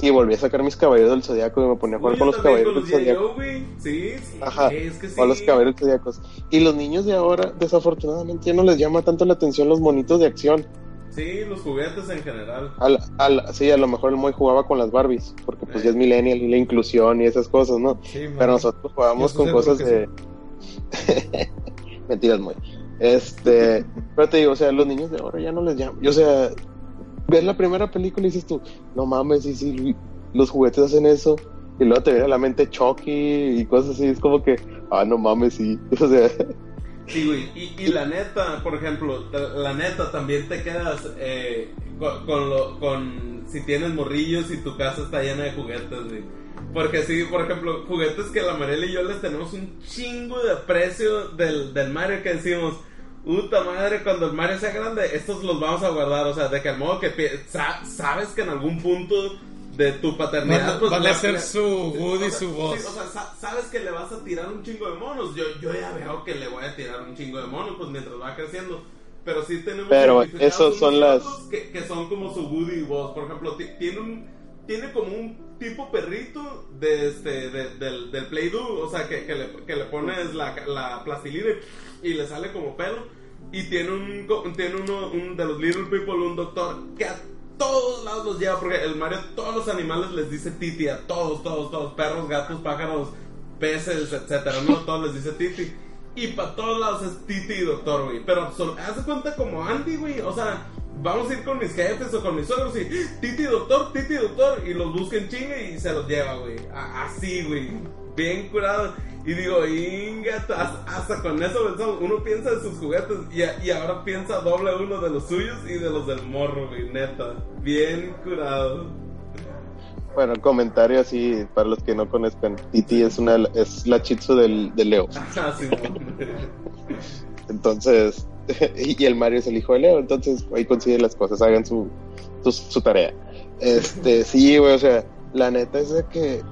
y volví a sacar mis caballeros del zodiaco y me ponía a jugar Uy, con los caballeros del zodiaco. Sí, sí. Ajá, Es que sí. Con los caballeros zodiacos. Y los niños de ahora, desafortunadamente, ya no les llama tanto la atención los monitos de acción. Sí, los juguetes en general. Al, al, sí, a lo mejor el Moy jugaba con las Barbies, porque pues Eh. ya es millennial y la inclusión y esas cosas, ¿no? Sí. Pero nosotros jugábamos con cosas de... Mentiras, Moy. Este, pero te digo, o sea, los niños de ahora ya no les llaman. O sea, ves la primera película y dices tú, no mames, y si los juguetes hacen eso. Y luego te viene a la mente Chucky y cosas así, es como que, ah, no mames, sí. Sí, güey. Y, la neta, por ejemplo, la neta también te quedas eh, con, con si tienes morrillos y tu casa está llena de juguetes, güey. Porque sí, por ejemplo, juguetes que la Mariela y yo les tenemos un chingo de aprecio del, del Mario que decimos, puta madre, cuando el Mario sea grande, estos los vamos a guardar. O sea, de que al modo que sa- sabes que en algún punto de tu paternidad, Van, pues, van a ser le- su Woody y o sea, su voz. sí, o sea, sa- sabes que le vas a tirar un chingo de monos. Yo, yo ya veo que le voy a tirar un chingo de monos, pues mientras va creciendo. Pero sí tenemos. Pero esos son las- Que, que son como su Woody y Buzz. Por ejemplo, ti- tiene un. Tiene como un tipo perrito de este, de- del, del Play-Doh, o sea, que, que, le, que le pones la, la plastilina y, le sale como pelo. Y tiene un, tiene uno, un de los Little People, un doctor que a todos lados los lleva, porque el Mario, todos los animales les dice Titi, a todos, todos, todos, perros, gatos, pájaros, peces, etcétera, no, todos les dice Titi. Y para todos lados es Titi y Doctor, güey. Pero de cuenta como Andy, güey. O sea, vamos a ir con mis jefes o con mis suegros y Titi Doctor, Titi Doctor. Y los busca en chinga y se los lleva, güey. Así, güey. Bien curado. Y digo, inga, hasta, con eso uno piensa en sus juguetes y, y ahora piensa doble uno de los suyos y de los del morro, güey. Neta. Bien curado. Bueno, comentario así para los que no conozcan. Titi es una es la chitsu del, de Leo. Así, Entonces, y el Mario es el hijo de Leo, entonces ahí consiguen las cosas, hagan su, su, su tarea. Este, sí, güey, o sea, la neta es de que,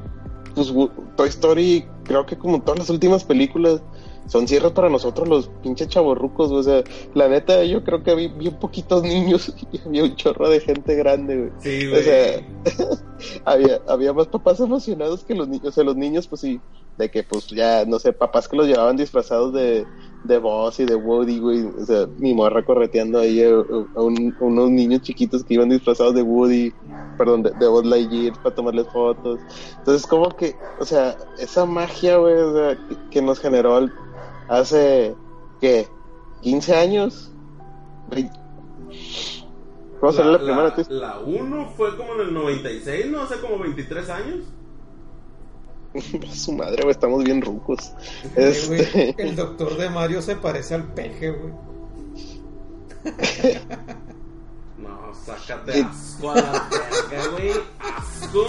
pues, Toy Story, creo que como todas las últimas películas, son cierres para nosotros los pinches chavorrucos, o sea, la neta yo creo que había bien poquitos niños y había un chorro de gente grande, güey. Sí, O güey. sea, había, había más papás emocionados que los niños, o sea, los niños, pues sí, de que, pues ya, no sé, papás que los llevaban disfrazados de, de Buzz y de Woody, güey, o sea, mi morra correteando ahí a, a un- a unos niños chiquitos que iban disfrazados de Woody, perdón, de, de Buzz Lightyear para tomarles fotos. Entonces, como que, o sea, esa magia, güey, o sea, que, que nos generó al- hace, ¿qué? ¿15 años? ¿Cómo salió la, primera? La, la 1 fue como en el 96, ¿no? Hace como 23 años. Su madre, güey, estamos bien rucos. Este, el doctor de Mario se parece al peje, güey. No, sácate asco a la verga, güey. Asco.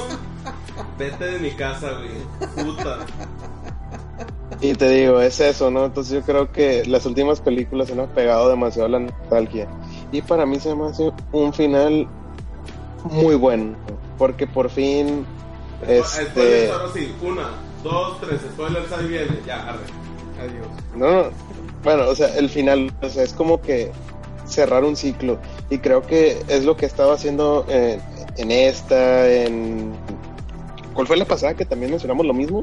Vete de mi casa, güey. Puta. Y te digo, es eso, ¿no? Entonces yo creo que las últimas películas se han pegado demasiado a la nostalgia. Y para mí se me hace un final muy bueno. Porque por fin, Este... este... ahora sí. Una, dos, tres. Spoilers, ahí viene. Ya, arre. Adiós. No, no, bueno, o sea, el final, o sea, es como que cerrar un ciclo. Y creo que es lo que estaba haciendo en, en esta, en... ¿Cuál fue la pasada que también mencionamos lo mismo?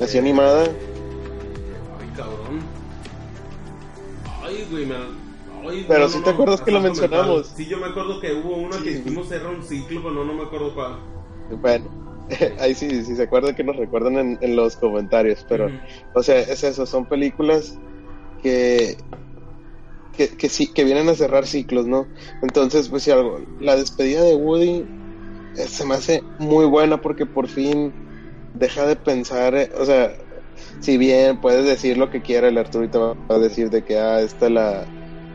Así Eh, animada. Ay, cabrón. Ay, güey, me. Ay, Pero sí te acuerdas que lo mental. mencionamos. Sí, yo me acuerdo que hubo una que Sí. hicimos cerrar un ciclo, pero no, no me acuerdo cuál. Bueno, ahí sí, si se acuerdan que nos recuerdan en, en los comentarios, pero, o sea, es eso, son películas que, que, que sí, que vienen a cerrar ciclos, ¿no? Entonces, pues si algo, la despedida de Woody eh, se me hace muy buena porque por fin deja de pensar, eh, o sea, si bien puedes decir lo que quiera, el Arturito va a decir de que, ah, esta la,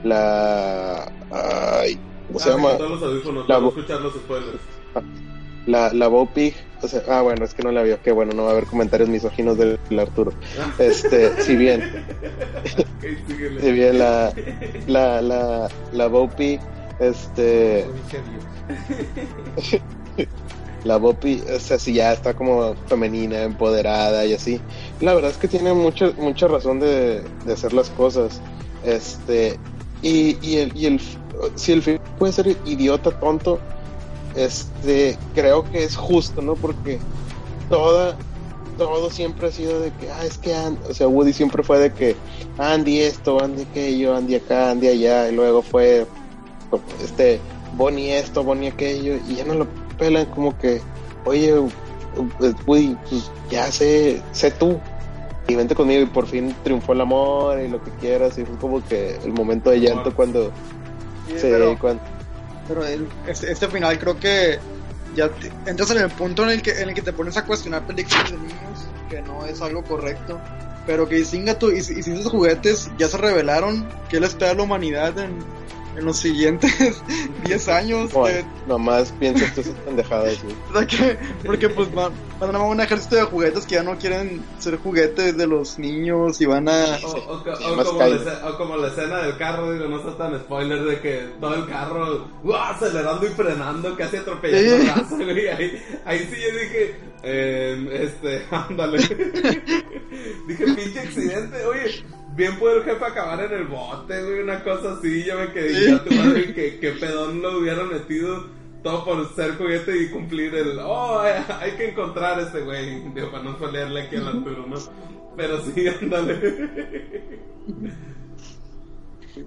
la, ay, ¿cómo se Ah, llama? quitó los audífonos La escuchar los spoilers. La, la Bo Pig, o sea, ah, bueno, es que no la vio, que bueno, no va a haber comentarios misóginos del, del Arturo. Este, si bien, Ok, síguele. si bien la, la, la, la Bo Pig, este. la Bo Pig, o sea, si ya está como femenina, empoderada y así. La verdad es que tiene mucha, mucha razón de, de hacer las cosas. Este, y, y el, y el, si el film puede ser idiota, tonto, este, creo que es justo, ¿no? Porque toda, todo siempre ha sido de que, ah, es que, Andy, o sea, Woody siempre fue de que Andy esto, Andy aquello, Andy acá, Andy allá, y luego fue, este, Bonnie esto, Bonnie aquello, y ya no lo pelan como que, oye, Woody, pues ya sé, sé tú, y vente conmigo, y por fin triunfó el amor y lo que quieras, y fue como que el momento de llanto cuando, Sí, sí, pero, cuando, pero el- este, este final creo que ya te- entras en el punto en el que en el que te pones a cuestionar películas de niños, que no es algo correcto. Pero que singa tú, y, y si esos juguetes ya se revelaron, ¿qué le espera a la humanidad en, en los siguientes 10 años? Bueno, Que- nomás piensas tú esas pendejadas, güey. o sea que, porque pues van, van a un ejército de juguetes que ya no quieren ser juguetes de los niños y van a... O, o- o- como la, o como la escena del carro, digo, no está tan spoiler de que todo el carro ¡guau! acelerando y frenando, casi atropellando Sí. raza, güey. Ahí, ahí sí yo dije, eh, este, ándale. dije, pinche accidente, oye, bien puede el jefe acabar en el bote, güey, una cosa así. Yo me quedé, ya tu madre, que, que pedón lo hubieran metido todo por ser juguete y cumplir el, oh, hay, hay que encontrar a este güey. Digo, para no leerle aquí al Arturo, ¿no? Pero sí, ándale. Sí,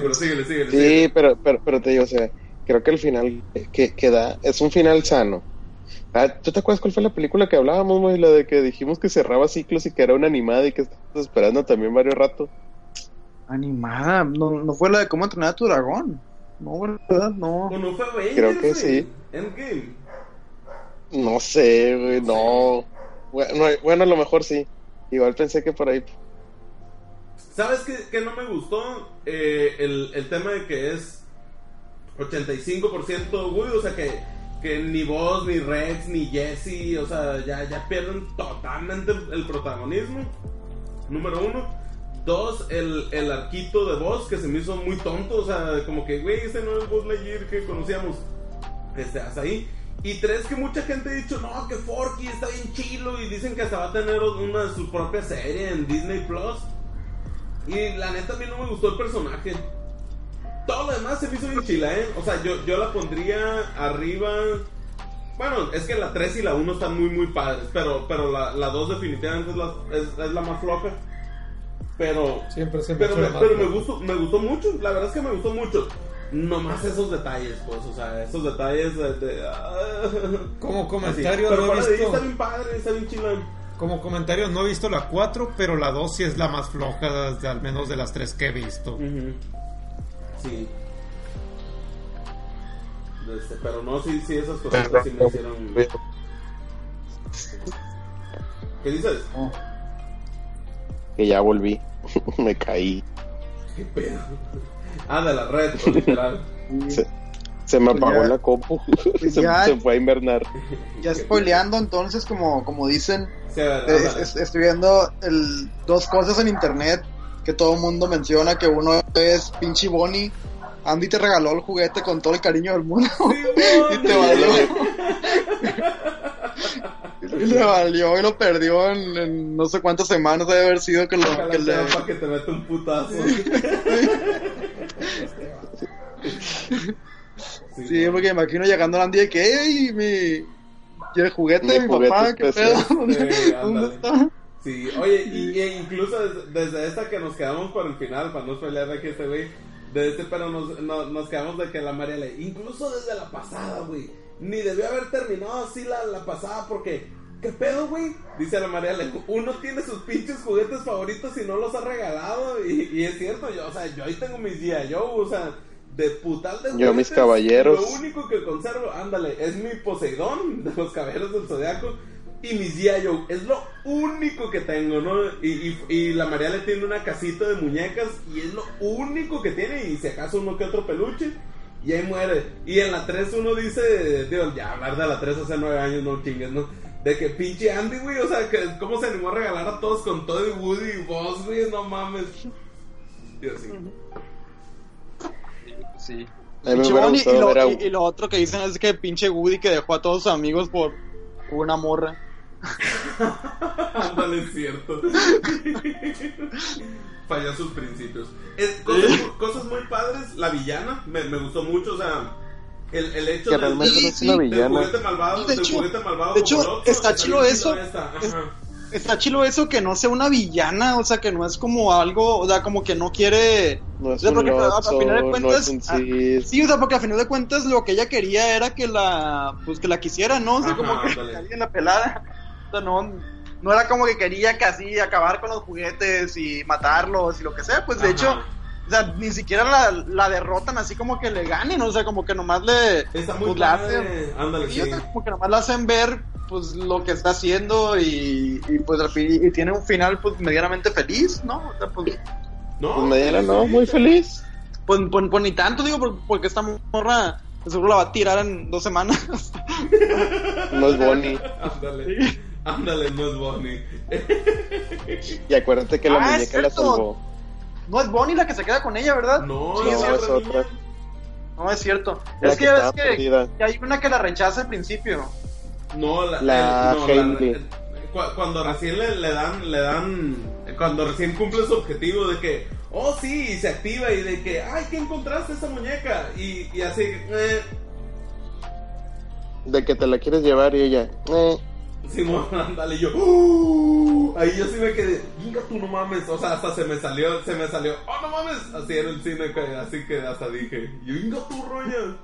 pero síguele, síguele. Sí, síguele. pero, pero, pero te digo, o sea, creo que el final que, que da es un final sano. Ah, ¿Tú te acuerdas cuál fue la película que hablábamos, güey? La de que dijimos que cerraba ciclos y que era una animada y que estás esperando también varios rato. Animada, no, no fue la de cómo entrenar a tu dragón. No, ¿verdad? No. ¿O no fue Avengers, Creo que sí. Endgame. No sé, güey, no. Bueno, bueno, a lo mejor sí. Igual pensé que por ahí. ¿Sabes qué, qué no me gustó? Eh, el, el tema de que es 85% Woody, o sea que, que ni vos, ni Rex, ni Jesse, o sea, ya, ya pierden totalmente el protagonismo. Número uno. Dos, el, el arquito de voz que se me hizo muy tonto. O sea, como que, güey, ese no es Buzz Lightyear que conocíamos. Este, hasta ahí. Y tres, que mucha gente ha dicho, no, que Forky está bien chilo. Y dicen que hasta va a tener una, su propia serie en Disney Plus. Y la neta, a mí no me gustó el personaje. Todo lo demás se me hizo bien chila, ¿eh? O sea, yo, yo la pondría arriba. Bueno, es que la 3 y la 1 están muy, muy padres. Pero, pero la, la 2 definitivamente es la, es, es la más floja. Pero, Siempre se me pero, me, más, pero me, gustó, me gustó mucho. La verdad es que me gustó mucho. Nomás esos detalles, pues. O sea, esos detalles de. de- ah. Como Así. comentario Pero no he visto. está bien padre, está bien chilón. Como comentario no he visto la 4, pero la 2 sí es la más floja, al menos de las tres que he visto. Ujú. Sí. Este, pero no, sí, sí, esas cosas sí me hicieron. ¿Qué dices? Que ya volví. Me caí. ¿Qué pedo? Ah, de la red, literal. Se, se me Pues apagó ya- la compu. pues se, ya- se fue a invernar. Ya spoileando, entonces, como, como dicen, Sí, a ver, eh, es- estoy viendo el, dos cosas en internet que todo el mundo menciona, que uno es pinche Bonnie. Andy te regaló el juguete con todo el cariño del mundo. y te valió. y le valió y lo perdió en, en no sé cuántas semanas debe haber sido que lo Ojalá que le... para que te meta un putazo. Sí, porque me imagino llegando a Andy de que, hey, mi... ¿Y el juguete Mi de mi juguete papá? ¿Qué pedo? ¿Dónde, Sí, dónde está? Sí, oye, y, e incluso desde, desde esta que nos quedamos por el final, para no pelear aquí este güey, de este, pero nos, no- nos quedamos de que la María le. Incluso desde la pasada, güey. Ni debió haber terminado así la, la pasada porque. ¿Qué pedo, güey? Dice la María Le, uno tiene sus pinches juguetes favoritos y no los ha regalado. Y, y es cierto, yo, o sea, yo ahí tengo mis días, yo, o sea, de putal de Yo mis caballeros. Lo único que conservo, ándale, es mi Poseidón de los caballeros del zodiaco y mis G.I. Es lo único que tengo, ¿no? Y, y, y la María le tiene una casita de muñecas y es lo único que tiene. Y si acaso uno que otro peluche. Y ahí muere. Y en la 3 uno dice, digo, ya hablar de la 3 hace 9 años, no chingues, ¿no? De que pinche Andy, güey, o sea, que cómo se animó a regalar a todos con todo y Woody y vos, güey, no mames. Dios, sí. Sí. Me Bonnie, lo, a- y lo otro que dicen es que pinche Woody que dejó a todos sus amigos por una morra. Ándale, es cierto. Falló sus principios. Es- cosas, cosas muy padres. La villana me, me gustó mucho. O sea, el, el hecho Que del- realmente no es una villana. malvado. De del hecho- malvado de hecho, está chido bien eso. Es-. Está chilo eso que no sea una villana, o sea, que no es como algo, o sea, como que no quiere... No es o sea, un porque a- final de no cuentas... es un ah, Cis. Sí, o sea, porque a final de cuentas lo que ella quería era que la, pues que la quisiera, ¿no? O sea, Ajá, como que alguien la pelara. Sea, no, no era como que quería casi acabar con los juguetes y matarlos y lo que sea, pues de Ajá. hecho, o sea, ni siquiera la, la derrotan así como que le ganen, o sea, como que nomás le... Está muy pues, la hacen- Ándale, Sí, sí. como que nomás la hacen ver pues lo que está haciendo y, y pues y tiene un final pues medianamente feliz, ¿no? O sea, pues, No, Pues Mediana sí, no, sí. muy feliz. pues, pues- pues ni tanto digo por- porque esta morra seguro la va a tirar en dos semanas. No es Bonnie. Ándale. Ándale, no es Bonnie. Y acuérdate que la Ah, muñeca la salvó. no es Bonnie la que se queda con ella, ¿verdad? No, Sí, no, es otra. niña. No es cierto. La es que ya ves que, hay una que la rechaza al principio. No, la, La el- no, Hailey. la- cu- cuando recién le, le dan, le dan, cuando recién cumple su objetivo de que, oh sí, y se activa y de que, ay, ¿qué encontraste esa muñeca? Y, y así, eh, De que te la quieres llevar y ella. Eh. Simón, ándale, y yo, "Uh", ahí yo sí me quedé, venga tú no mames, o sea, hasta se me salió, se me salió, oh no mames, así era el cine, así que hasta dije, venga tú roña.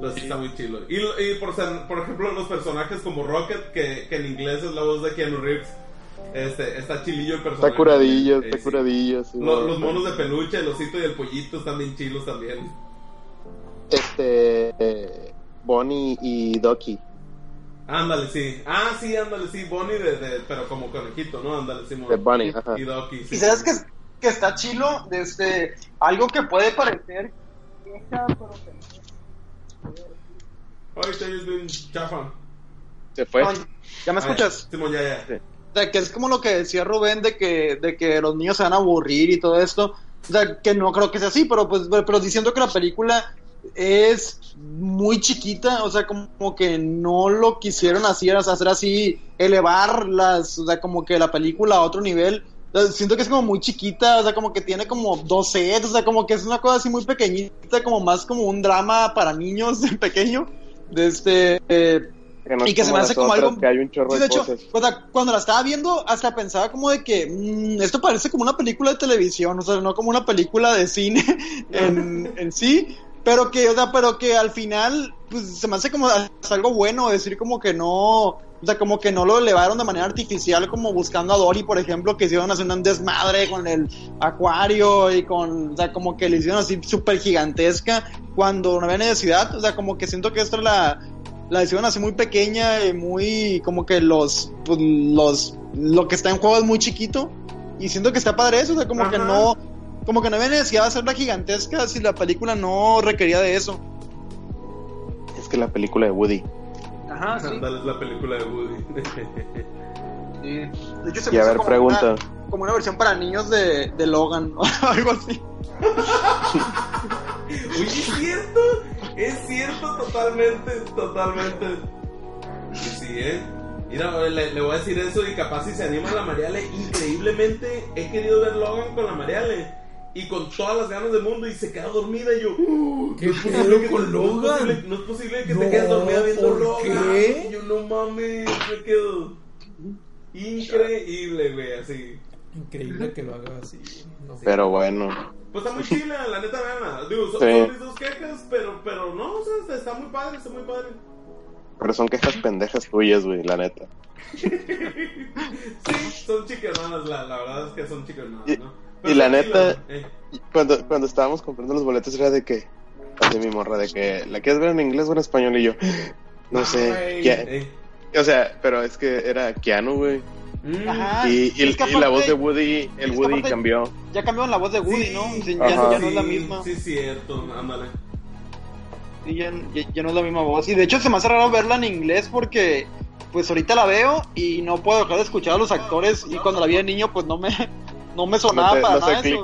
Pero sí está muy chilo. Y, y por, ser- por ejemplo, los personajes como Rocket, que, que en inglés es la voz de Keanu Reeves, este, está chilillo el personaje. Está curadillo, Eh, está sí. curadillo. sí, Lo- no. los monos de peluche, el osito y el pollito están bien chilos también. Este. eh, Bonnie y Doki. Ándale, sí. Ah, sí, ándale, sí. Bonnie, de, de- pero como conejito, ¿no? Ándale, sí. De Bonnie, ajá. Y Doki, sí. Y sabes que, que está chilo desde algo que puede parecer queja, pero que Ay, te oyes bien chafa. Se fue. no. ¿Ya me Ah, escuchas? Simón, ya, ya. Sí. O sea, que es como lo que decía Rubén de que, de que los niños se van a aburrir y todo esto. O sea, que no creo que sea así, pero pues pero diciendo que la película es muy chiquita, o sea, como que no lo quisieron hacer, o sea, hacer así, elevar las, o sea, como que la película a otro nivel. O sea, siento que es como muy chiquita, o sea, como que tiene como dos sets, o sea, como que es una cosa así muy pequeñita, como más como un drama para niños pequeño. De este, eh, Que y que se me hace como otras, algo. Que hay un chorro Sí, de, de hecho, cosas. o sea, cuando la estaba viendo, hasta pensaba como de que mm, esto parece como una película de televisión, o sea, no como una película de cine en, en sí, pero que, o sea, pero que al final, pues se me hace como algo bueno decir como que no, o sea, como que no lo elevaron de manera artificial, como buscando a Dory, por ejemplo, que hicieron hacer un desmadre con el acuario y con, o sea, como que le hicieron así súper gigantesca cuando no había necesidad, o sea, como que siento que esta es la, la hicieron así muy pequeña y muy como que los pues, los lo que está en juego es muy chiquito. Y siento que está padre eso, o sea, como que no como que no había necesidad de hacerla gigantesca si la película no requería de eso. Es que la película de Woody. Ajá, Ándale, es la película de Woody. De hecho se Y me a ver, como pregunta. una, como una versión para niños de, de Logan o algo así. Oye, es cierto, es cierto totalmente, totalmente. Y sí, eh. Mira, le, le voy a decir eso y capaz si se anima la Mariale. Increíblemente he querido ver Logan con la Mariale. Y con todas las ganas del mundo y se queda dormida y yo... "Uh, ¿Qué no es posible que con te- no es Logan? posible- No es posible que No, te quedes dormida viendo ¿por Logan. qué? Yo no mames, me quedo... Increíble, güey, así. Increíble que lo haga así. No sé. Pero bueno. Pues está muy chila, la neta, veanla. Digo, son, Sí. son mis dos quejas, pero, pero no, o sea, está muy padre, está muy padre. Pero son quejas pendejas tuyas, güey, la neta. Sí, son chiqueronas, la, la verdad es que son chiqueronas, Y- y la neta- eh. Y Cuando, cuando estábamos comprando los boletos era de que, así mi morra, de que, ¿la quieres ver en inglés o en español? Y yo, no sé, Ay, Kia- eh. o sea, pero es que era Keanu, güey. Mm, Ajá. Y, y- es que y la voz de Woody, el Woody aparte- cambió. Ya cambiaron la voz de Woody, sí, ¿no? Sí, ya, ya no es la sí, misma. Sí, cierto, ándale. Sí, ya, ya- ya no es la misma voz. Y de hecho se me hace raro verla en inglés porque pues ahorita la veo y no puedo dejar de escuchar a los actores y cuando la vi de niño pues no me, no me sonaba No te- para no hace nada eso.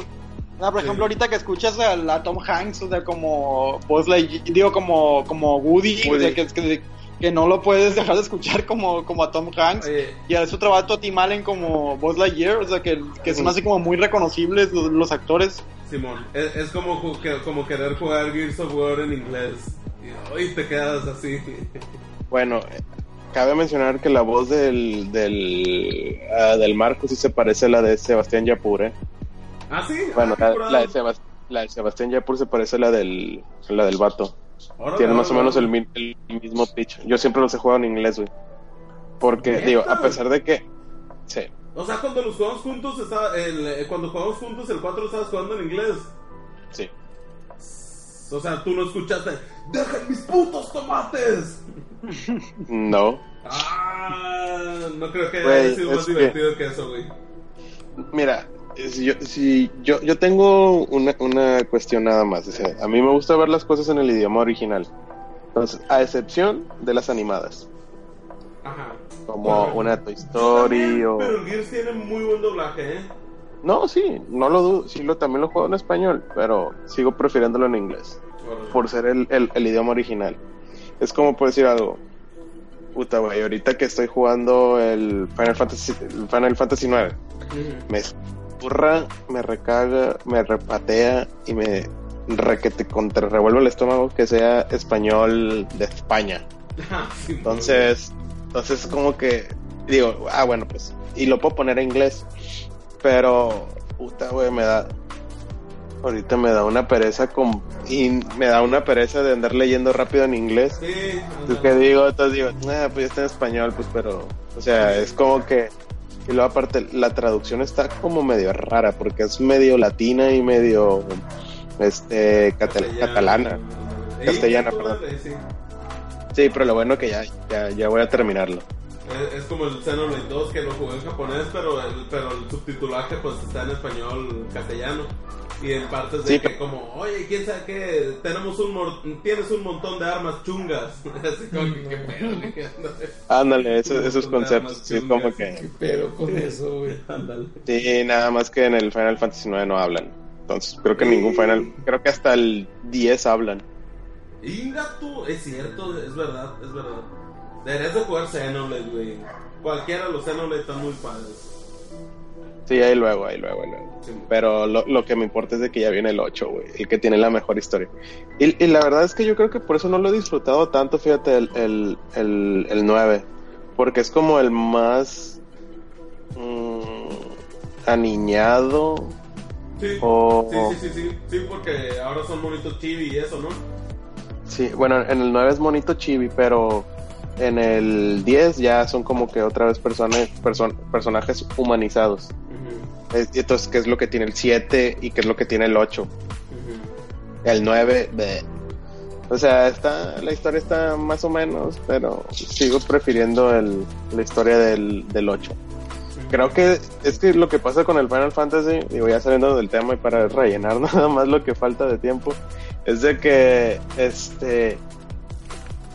Ah, por Sí. ejemplo, ahorita que escuchas a, a Tom Hanks, o sea, como Buzz Lightyear, digo, como, como Woody, Woody. o sea, que, que, que no lo puedes dejar de escuchar como, como a Tom Hanks. Oye, Y a eso trabajo a Tim Allen como Buzz Lightyear, o sea, que, que se me hace como muy reconocibles los, los actores. Simón, es, es como, como querer jugar Gears of War en inglés. Y hoy te quedas así. Bueno, cabe mencionar que la voz del, del, ah, del Marco sí se parece a la de Sebastián Yapur, ¿eh? ¿Ah, sí? Bueno, Ah, qué la, de Sebas- la de Sebastián Yapur se parece a la del, la del vato. Tiene más o menos el, órale. mi- el mismo pitch. Yo siempre los he jugado en inglés, güey. Porque, ¿Neta? digo, a pesar de que... Sí. O sea, cuando los jugamos juntos, el, eh, cuando jugamos juntos el 4 estabas jugando en inglés. Sí. O sea, tú no escuchaste, ¡dejen mis putos tomates! No. Ah, no creo que haya sido más que- divertido que eso, güey. Mira, si yo, si yo, yo tengo una, una cuestión nada más. o sea, a mí me gusta ver las cosas en el idioma original. Entonces, a excepción de las animadas. Ajá. Como una Toy Story también, o... Pero el Gears tiene muy buen doblaje, ¿eh? No, sí, no lo dudo. Sí, lo, también lo juego en español, pero sigo prefiriéndolo en inglés. Por ser el, el, el idioma original. Es como por decir algo. Puta, güey, ahorita que estoy jugando el Final Fantasy, el Final Fantasy 9, Ujú. me burra, me recaga, me repatea y me requete contra revuelvo el estómago que sea español de España. Entonces, entonces como que digo, ah, bueno, pues, y lo puedo poner en inglés, pero puta, güey, me da ahorita me da una pereza con y me da una pereza de andar leyendo rápido en inglés. Sí, Entonces, que digo, entonces digo, ah, pues ya está en español, pues, pero, o sea, es como que, y luego aparte, la traducción está como medio rara, porque es medio latina y medio, este, catal- catalana. Castellana, sí, perdón. sí. Sí, pero lo bueno que ya, ya, ya voy a terminarlo. Es, es como el Xenoblade 2 que lo jugué en japonés, pero el, pero el subtitulaje pues está en español castellano. Y en partes de Sí, que pero- como, oye, quién sabe qué, tenemos un mor- tienes un montón de armas chungas. Así como que, qué pedo, Ándale, esos, Un esos conceptos. Sí, chungas. como que. Pero con eso, güey. Ándale. Sí, nada más que en el Final Fantasy IX no hablan. Entonces, creo que Sí. ningún Final. Creo que hasta el 10 hablan. Inga tú, es cierto, es verdad, es verdad. Deberías de jugar Xenoblade, güey. Cualquiera de los Xenoblade están muy padres. Sí, ahí luego, ahí luego, ahí luego. Sí. Pero lo, lo que me importa es de que ya viene el 8, güey. El que tiene la mejor historia. Y, y la verdad es que yo creo que por eso no lo he disfrutado tanto, fíjate, el, el, el, el 9. Porque es como el más. mm, aniñado. Sí. O- sí, sí, sí, sí, sí, porque ahora son monitos chibi y eso, ¿no? Sí, bueno, en el 9 es bonito chibi, pero en el 10 ya son como que otra vez personas, person- personajes humanizados. Entonces, ¿qué es lo que tiene el 7 y qué es lo que tiene el 8? ujú. El 9, bleh. o sea, está, la historia está más o menos, pero sigo prefiriendo el, la historia del, del 8. Creo que es que lo que pasa con el Final Fantasy, digo ya saliendo del tema y para rellenar nada más lo que falta de tiempo, es de que este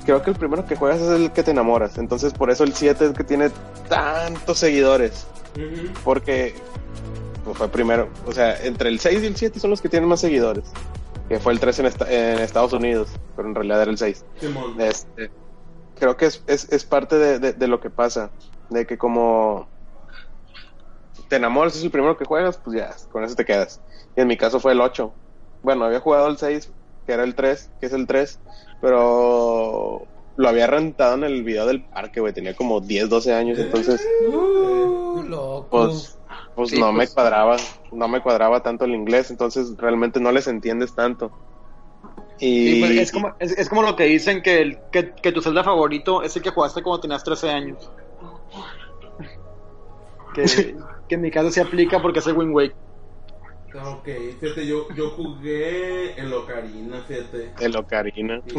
creo que el primero que juegas es el que te enamoras, entonces por eso el 7 es que tiene tantos seguidores, porque pues, fue primero, o sea, entre el 6 y el 7 son los que tienen más seguidores, que fue el 3 en, esta- en Estados Unidos, pero en realidad era el 6. Simón. Este, creo que es, es, es parte de, de- de lo que pasa, de que como te enamoras, es el primero que juegas, pues ya, con eso te quedas. Y en mi caso fue el 8. Bueno, había jugado el 6, que era el 3, que es el 3, pero lo había rentado en el video del parque, güey, tenía como 10, 12 años, entonces Uh, loco. pues, pues Sí, no me pues. cuadraba, no me cuadraba tanto el inglés, entonces realmente no les entiendes tanto. Y Sí, pues, es, como, es, es como lo que dicen que, el, que, que tu Zelda favorito es el que jugaste cuando tenías 13 años. Que, que en mi caso se aplica porque es el Wind Wake. Ok, fíjate, yo, yo jugué en Locarina, fíjate. el Ocarina.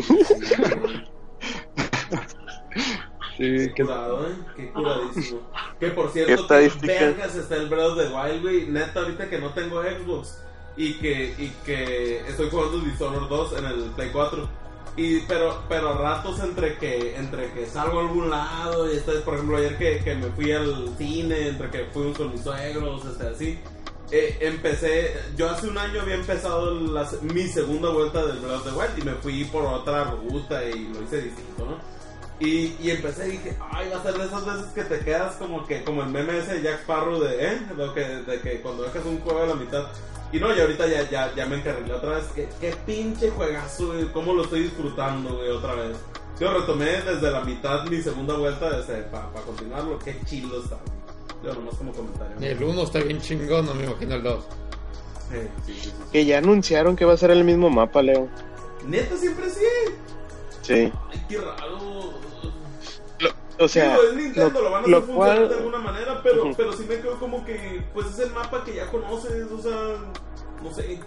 Qué curado, ¿eh? Qué curadísimo. Que por ¿Qué cierto, que vergas está el Breath of the Wild, güey. Neta, ahorita que no tengo Xbox y que, y que estoy jugando Dishonored 2 en el Play 4. Y, pero, pero a ratos entre que, entre que salgo a algún lado y este, por ejemplo, ayer que, que me fui al cine, entre que fuimos con mis suegros, este, así. Eh, empecé, yo hace un año había empezado la- mi segunda vuelta del Breath of the Wild y me fui por otra ruta y lo hice distinto, ¿no? Y, y empecé y dije, ay, va a ser de esas veces que te quedas como que, como el meme ese de Jack Sparrow de, ¿eh? Lo que, de que cuando dejas un juego a la mitad. Y no, y ahorita ya, ya, ya me encarrilé otra vez. Qué, qué pinche juegazo, güey. Cómo lo estoy disfrutando, güey, otra vez. Yo retomé desde la mitad mi segunda vuelta para continuarlo. Qué chido está. Yo nomás como comentario. El 1 está bien chingón, no me imagino el 2. Sí, sí, sí, sí. Que ya anunciaron que va a ser el mismo mapa, Leo. Neta, siempre sí. Sí. Ay, qué raro. Lo- o sea, Digo, es Nintendo, lo, van a hacer cual- de alguna manera, pero, pero sí me quedo como que, pues es el mapa que ya conoces, o sea, no sé.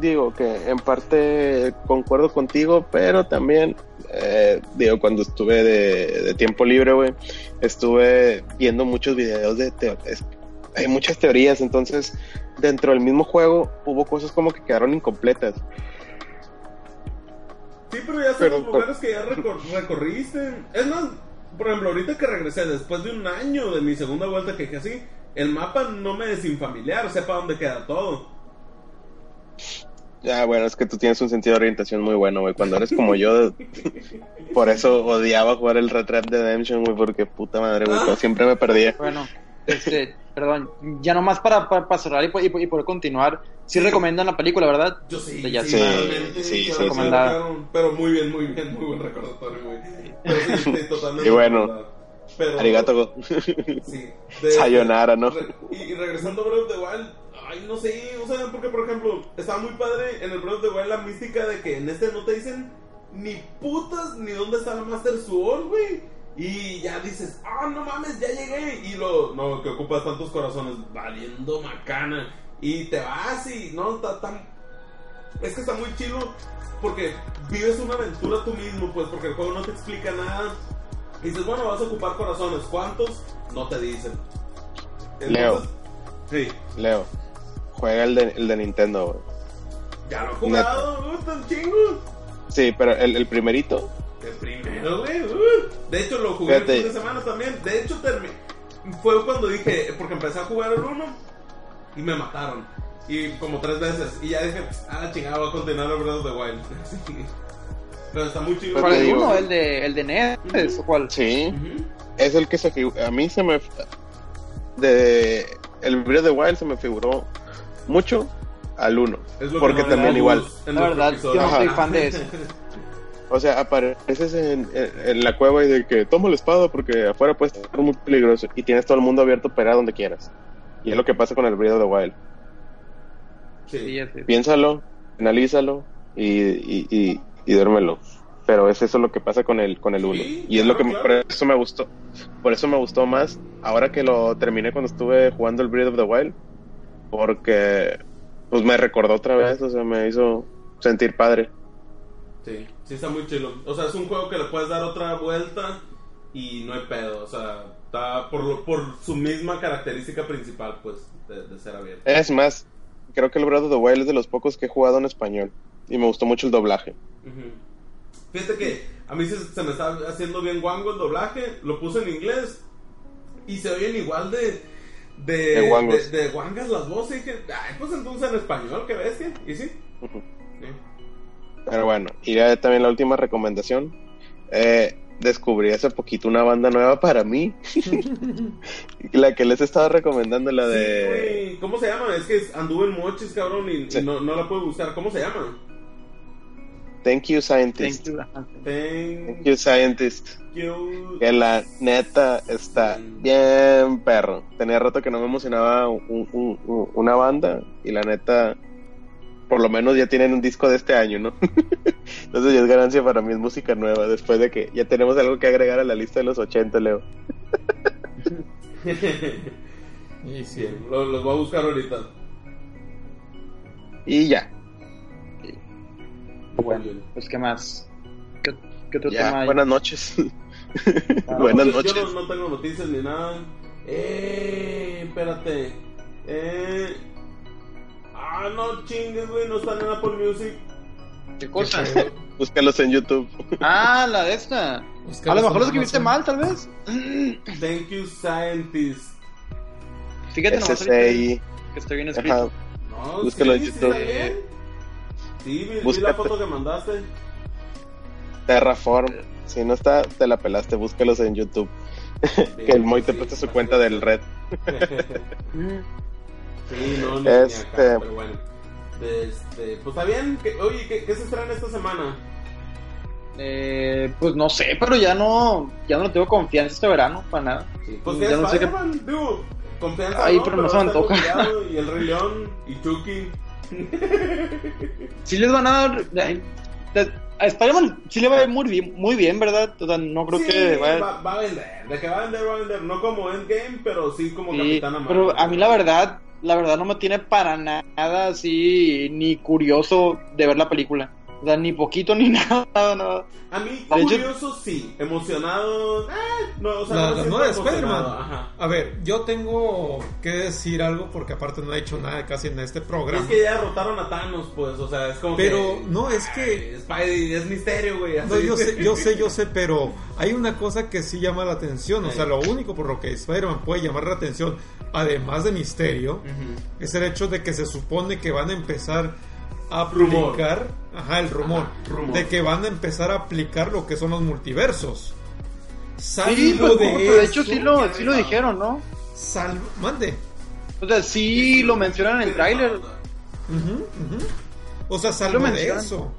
digo que en parte concuerdo contigo, pero también, eh, digo, cuando estuve de, de tiempo libre, güey, estuve viendo muchos videos de... es- hay muchas teorías, entonces dentro del mismo juego hubo cosas como que quedaron incompletas. Sí, pero ya son los lugares que ya recor- recorriste. Es más, por ejemplo, ahorita que regresé después de un año de mi segunda vuelta que dije así, el mapa no me es infamiliar, sepa dónde queda todo. Ya, bueno, es que tú tienes un sentido de orientación muy bueno, güey. Cuando eres como yo, por eso odiaba jugar el Red Dead Redemption, güey, porque puta madre, güey, Ah. siempre me perdía. Bueno, este, perdón, ya nomás para, para, para cerrar y, y y poder continuar, sí recomiendan la película, ¿verdad? Yo sí, Ya sí, sí, sí, sí, claro, Pero muy bien, muy bien, muy buen recordatorio, güey. Pero sí, sí, totalmente. Y bueno. Pero, Arigato. Sí. de- Sayonara, ¿no? Re- y regresando a Breath of the Wild, ay, no sé, o sea, porque por ejemplo, estaba muy padre en el Breath of the Wild la mística de que en este no te dicen ni putas ni dónde está la Master Sword, güey. Y ya dices, ah, no mames, ya llegué. Y lo, no, que ocupas tantos corazones, valiendo macana. Y te vas y, no, está tan. Es que está muy chido porque vives una aventura tú mismo, pues, porque el juego no te explica nada. Y dices, bueno, vas a ocupar corazones. ¿Cuántos? No te dicen. Leo. Sí. Leo, Juega el de, el de Nintendo, güey. Ya lo he jugado, me gusta un chingo. Sí, pero el, el primerito. El primero, güey. uh. De hecho, lo jugué el Fíjate. fin de semana también. De hecho, fue cuando dije, porque empecé a jugar el 1 y me mataron. Y como tres veces. Y ya dije, pues, a la chingada, voy a continuar el Breath of the Wild. Pero está muy chido. Pues ¿Cuál te el digo. uno? ¿El de, el de NES o cuál? Sí. Es el que se figura. A mí se me. De. El Breath of the Wild se me figuró mucho al 1. Es lo que Porque no también igual. en La verdad, episodio. yo no soy fan de eso. O sea, apareces en, en- en la cueva y de que toma la espada porque afuera puede estar muy peligroso y tienes todo el mundo abierto para donde quieras. Y es lo que pasa con el Breath of the Wild. Sí. Piénsalo, analízalo y, y, y, y duérmelo. Pero es eso lo que pasa con el con el 1. Sí, y es lo que me- claro. por eso me gustó. Por eso me gustó más ahora que lo terminé cuando estuve jugando el Breath of the Wild. Porque pues me recordó otra vez, o sea, me hizo sentir padre. Sí, sí está muy chido. O sea, es un juego que le puedes dar otra vuelta y no hay pedo. O sea, está por, por su misma característica principal, pues, de, de ser abierto. Es más, creo que el Breath of the Wild es de los pocos que he jugado en español. Y me gustó mucho el doblaje. Fíjate que a mí se, se me está haciendo bien guango el doblaje. Lo puse en inglés y se oyen igual de. De, De de- de guangas las voces. Y dije, ay, pues entonces en español, ¿qué ves? que? ¿Y sí? Sí. Pero bueno, y ya también la última recomendación. Eh, descubrí hace poquito una banda nueva para mí. la que les estaba recomendando, la Sí, de güey. ¿Cómo se llama? Es que anduve en mochis, cabrón, y, y Sí. no, no la puedo buscar. ¿Cómo se llama? Thank You Scientist. You. Thank You Scientist. Que la neta está bien perro. Tenía rato que no me emocionaba un- un- un- una banda y la neta, por lo menos ya tienen un disco de este año, ¿no? Entonces ya es ganancia para mí, es música nueva, después de que ya tenemos algo que agregar a la lista de los 80, Leo. Y sí. Bien, lo- los voy a buscar ahorita. Y ya, Bueno, pues ¿qué más? ¿Qué, qué otro ya, tema hay? buenas noches. Ah, buenas noches. Yo no, no tengo noticias ni nada. Eh, espérate. Eh. Ah, no chingues, güey, no están en Apple Music. ¿Qué cosa? Búscalos en YouTube. Ah, la de esta. Búscalos A lo mejor en lo escribiste mal, tal vez. Thank you, scientist. Fíjate nomás que estoy bien escrito. Ajá. No, Búscalo en sí, sí, YouTube. Sí, vi, vi la foto que mandaste. Terraform. Si no está, te la pelaste. Búscalos en YouTube. que el Moy te Sí, preste su sí, cuenta del Red. Sí, no, ni, Este- acá, pero bueno. Este, pues está bien. que- oye, ¿qué, ¿qué se estrena esta semana? Eh, pues no sé, pero ya no, ya no le tengo confianza este verano, para nada. Pues Ya no sé qué- digo, confianza. Ay, pero no se me antoja. Y el Rey León, y Chucky. Sí les van a dar... ay, A Spider-Man sí le va a ir muy bien, muy bien, ¿verdad? O sea, no creo Sí, que vaya... va, va a vender. De que va a vender, va a vender. No como Endgame, pero sí como Sí, Capitana Marvel. pero a mí la verdad, la verdad no me tiene para nada así ni curioso de ver la película. O sea, ni poquito ni nada, nada. A mí, De hecho- curioso, sí. Emocionado. Eh, no, o sea, La, no Spider-Man. Ajá. A ver, yo tengo que decir algo porque aparte no he hecho nada casi en este programa. Es que ya derrotaron a Thanos, pues, o sea, es como Pero que... no, es que... Spidey es misterio, güey. No, yo sé, yo sé, yo sé, pero hay una cosa que sí llama la atención. O sea, lo único por lo que Spider-Man puede llamar la atención, además de misterio, Ujú. es el hecho de que se supone que van a empezar. Aplicar, ajá, el rumor, Ajá, rumor. de que van a empezar a aplicar lo que son los multiversos. Sí, Salvo pues, de que de hecho sí lo, sí lo dijeron, ¿no? salvo, mande. O sea, sí lo mencionan en el tráiler. O sea, salvo de eso.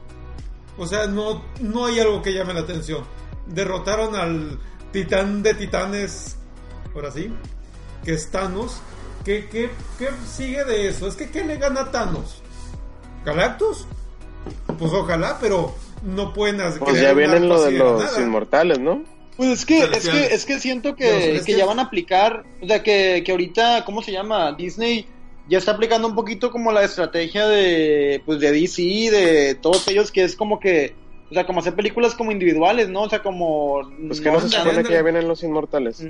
O sea, no, no hay algo que llame la atención. Derrotaron al titán de titanes, ahora sí, que es Thanos. ¿Qué, qué, qué sigue de eso? Es que ¿qué le gana a Thanos? ¿Galactus? Pues ojalá, pero no pueden hacer Pues ya vienen lo de los nada. inmortales, ¿no? Pues es que, es que, es que siento que, que ya van a aplicar, o sea, que, que ahorita, ¿cómo se llama? Disney ya está aplicando un poquito como la estrategia de, pues de DC, de todos ellos, que es como que, o sea, como hacer películas como individuales, ¿no? O sea, como... Pues que no se ándale, supone que ya vienen los inmortales.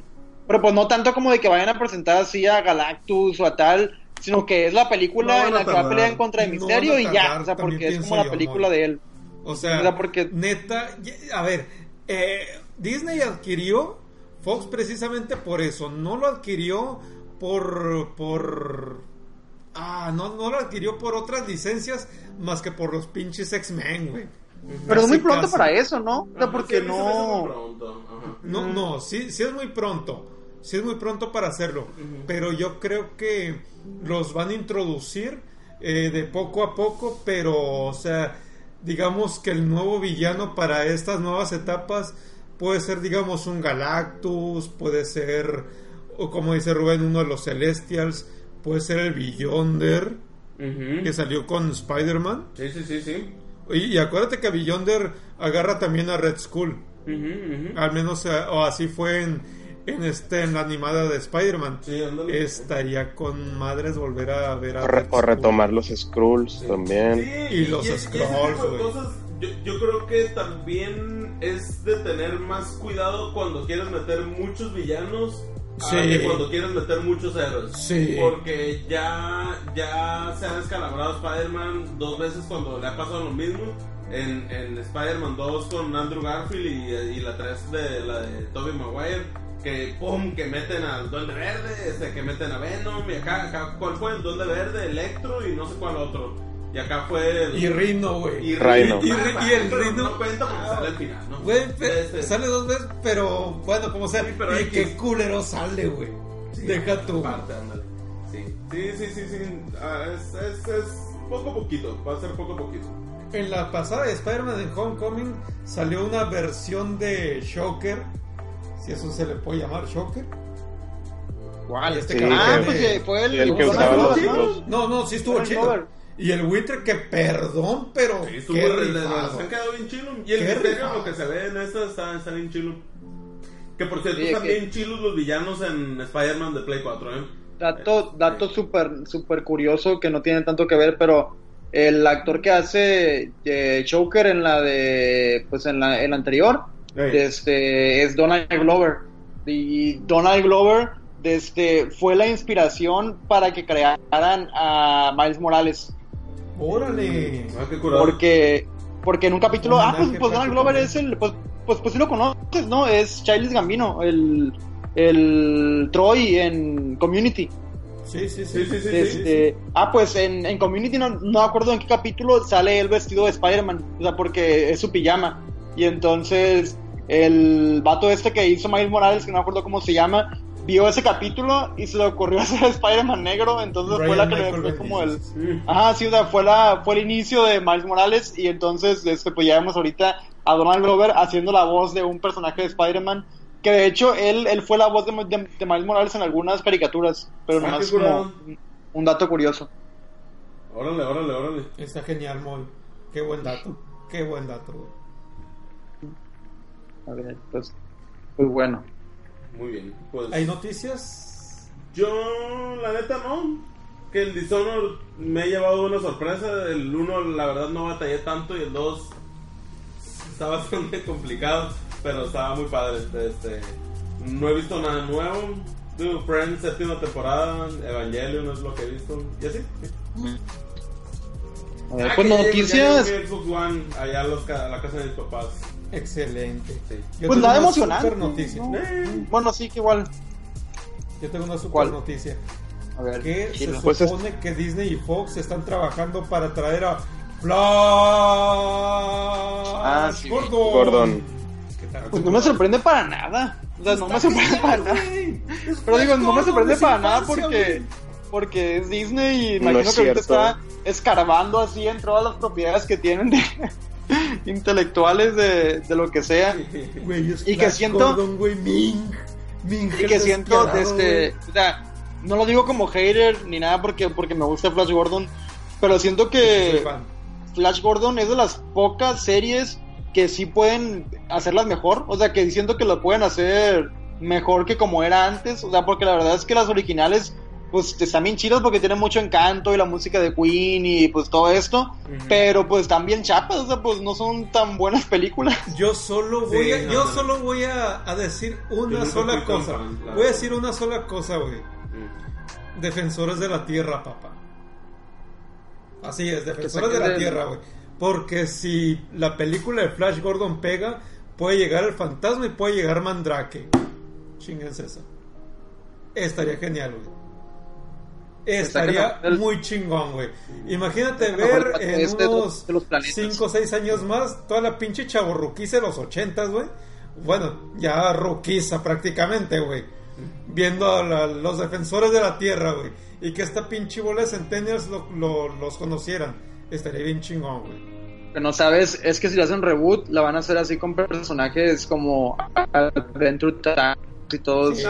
Pero pues no tanto como de que vayan a presentar así a Galactus o a tal, sino que es la película No en la que va a tardar. pelear en contra de No Misterio y ya, o sea, porque es como la película de él. O sea, O sea, porque- neta, a ver, eh, Disney adquirió Fox precisamente por eso. No lo adquirió por. por. Ah, no, no lo adquirió por otras licencias más que por los pinches X-Men, güey. Pero es muy pronto para eso, ¿no? O sea, porque no... No, no, sí, sí es muy pronto. Sí es muy pronto para hacerlo. Pero yo creo que los van a introducir eh, de poco a poco, pero, o sea, digamos que el nuevo villano para estas nuevas etapas puede ser, digamos, un Galactus, puede ser, o como dice Rubén, uno de los Celestials, puede ser el Beyonder, que salió con Spider-Man. Sí, sí, sí, sí. Y, y acuérdate que Beyonder agarra también a Red Skull. Al menos, eh, o así fue en, en, este, en la animada de Spider-Man. Sí. Estaría con madres volver a ver a O, re- retomar los Skrulls también. Sí, Y los ese Skrulls, cosas, yo, yo creo que también es de tener más cuidado cuando quieres meter muchos villanos que cuando quieres meter muchos héroes. Sí. Porque ya, ya se ha descalabrado Spider-Man dos veces cuando le ha pasado lo mismo. En, en Spider-Man 2 con Andrew Garfield y, y la 3 de la de Tobey Maguire. Que pum, que meten al Duende Verde, este, que meten a Venom. Y acá, acá, ¿cuál fue? El Duende Verde, Electro y no sé cuál otro. Y acá fue el. Y Rino, güey. y, Rhino. Y- y el pero Rhino- No cuenta porque sale al final, ¿no? Güey, pe- Este, sale dos veces, pero bueno, como sea. Sí, pero y qué culero sale, güey. sí, Deja tú. Parte, ándale. Sí, sí, sí, sí. sí. Ah, es, es, es poco a poquito. Va a ser poco a poquito. En la pasada de Spider-Man en Homecoming salió una versión de Shocker. Si eso se le puede llamar Shocker. ¿Cuál? Este Sí, cabrón Ah, que- pues fue el... El que usaba los, los- No, no, sí estuvo chido. Y el buitre que perdón, pero Sí, estuvo han quedado bien chilo. Y el misterio, lo que se ve en esta, está, está bien chilo. Que por cierto, Sí, están que- bien chilos los villanos en Spider-Man de Play 4, ¿eh? Dato, dato súper super curioso que no tiene tanto que ver, pero el actor que hace eh, Joker en la de, pues en la, en la anterior, Ey. este, es Donald Glover. Y Donald Glover desde, fue la inspiración para que crearan a Miles Morales. Órale. Ah. Porque, porque en un capítulo, ah, pues, pues Donald Glover es el, pues, pues, pues sí lo conoces, ¿no? Es Childish Gambino, el, el Troy en Community. Sí, sí, sí. Sí, sí, sí. sí, Este, Ah, pues en, en Community no, no acuerdo en qué capítulo sale el vestido de Spider-Man, o sea, porque es su pijama. Y entonces el vato este que hizo Miles Morales, que no me acuerdo cómo se llama, vio ese capítulo y se le ocurrió hacer Spider-Man negro, entonces fue la que le fue como el... Sí. Ajá, sí, o sea, fue, la, fue el inicio de Miles Morales y entonces este, pues ya vemos ahorita a Donald Glover haciendo la voz de un personaje de Spider-Man, que de hecho él, él fue la voz de, de- de Miles Morales en algunas caricaturas, pero Ah, nomás como un- un dato curioso. Órale, órale, órale. Está genial, Moy. Qué buen dato. Qué buen dato, güey. A ver, pues, pues bueno. Muy bien. Pues ¿Hay noticias? yo, la neta, no. Que el Dishonored me ha llevado una sorpresa. El 1, la verdad, no batallé tanto. Y el 2 está bastante complicado. Pero estaba muy padre. Este, no he visto nada nuevo. Digo, Friends, séptima temporada. Evangelion es lo que he visto. Y así. A ver, Ah, pues noticias. Xbox One allá a, los ca- a la casa de mis papás. Excelente. Sí. Yo Pues una emocionante. super noticia. ¿no? Eh. Bueno, sí, que igual. Yo tengo una super ¿Cuál? noticia. A ver, Que se. Pues es- supone que Disney y Fox están trabajando para traer a Flash Ah, sí. Gordon. Gordon. Pues no me sorprende para nada. O sea, no me sorprende para nada. Pero digo, no me sorprende para nada porque porque es Disney y No imagino es que ahorita está escarbando así en todas las propiedades que tienen de intelectuales de, de lo que sea. Güey, Y que siento- Gordon, güey, Ming. Ming Y que siento, este, o sea, no lo digo como hater ni nada porque, porque me gusta Flash Gordon, pero siento que. Flash Gordon es de las pocas series que sí pueden hacerlas mejor, o sea, que siento que lo pueden hacer mejor que como era antes, o sea, porque la verdad es que las originales pues están bien chidas porque tienen mucho encanto y la música de Queen y pues todo esto, pero pues están bien chapas, o sea, pues no son tan buenas películas. Yo solo Sí, voy a, no, yo no. solo voy a, a decir una sola tan cosa. Voy a decir una sola cosa, güey. Mm. Defensores de la Tierra, papá. Así es, Defensores de la Tierra, güey. Porque si la película de Flash Gordon pega, puede llegar el fantasma y puede llegar Mandrake. Chinguense eso. Estaría genial, güey. Estaría el- muy chingón, güey. Imagínate ver en este unos de los planetas. 5 o 6 años más toda la pinche chavorruquiza de los 80, güey. Bueno, ya ruquiza prácticamente, güey. Viendo a la- los defensores de la tierra, güey. Y que esta pinche bola de Centennials lo- lo- los conocieran. Estaría bien chingón, güey. que no sabes es que si le hacen reboot la van a hacer así con personajes como Adventure Time y todos Sí,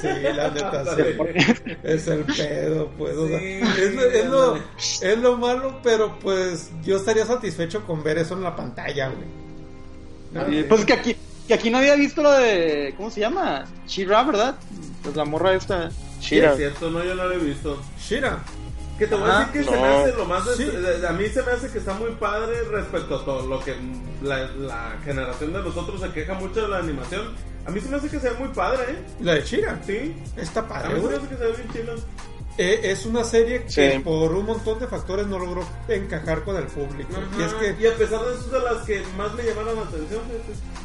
sí, la neta, sí. Es el pedo, pues. o sea, Sí, es, lo, es, lo, ándale. es lo malo, pero pues yo estaría satisfecho con ver eso en la pantalla, güey. Y, pues que aquí que aquí no había visto lo de ¿cómo se llama? Shira, ¿verdad? Pues la morra esta Sí, es cierto, no, yo no lo he visto. Shira. Que te voy a decir que se me hace lo más. Sí. a mí se me hace que está muy padre respecto a todo lo que la, la generación de nosotros se queja mucho de la animación. A mí se me hace que se ve muy padre, ¿eh? La de Shira. Sí. Está A padre, mí se me hace que se ve bien chilo. Eh, es una serie que Sí. por un montón de factores no logró encajar con el público. Y es que y a pesar de eso es de las que más me llamaron la atención.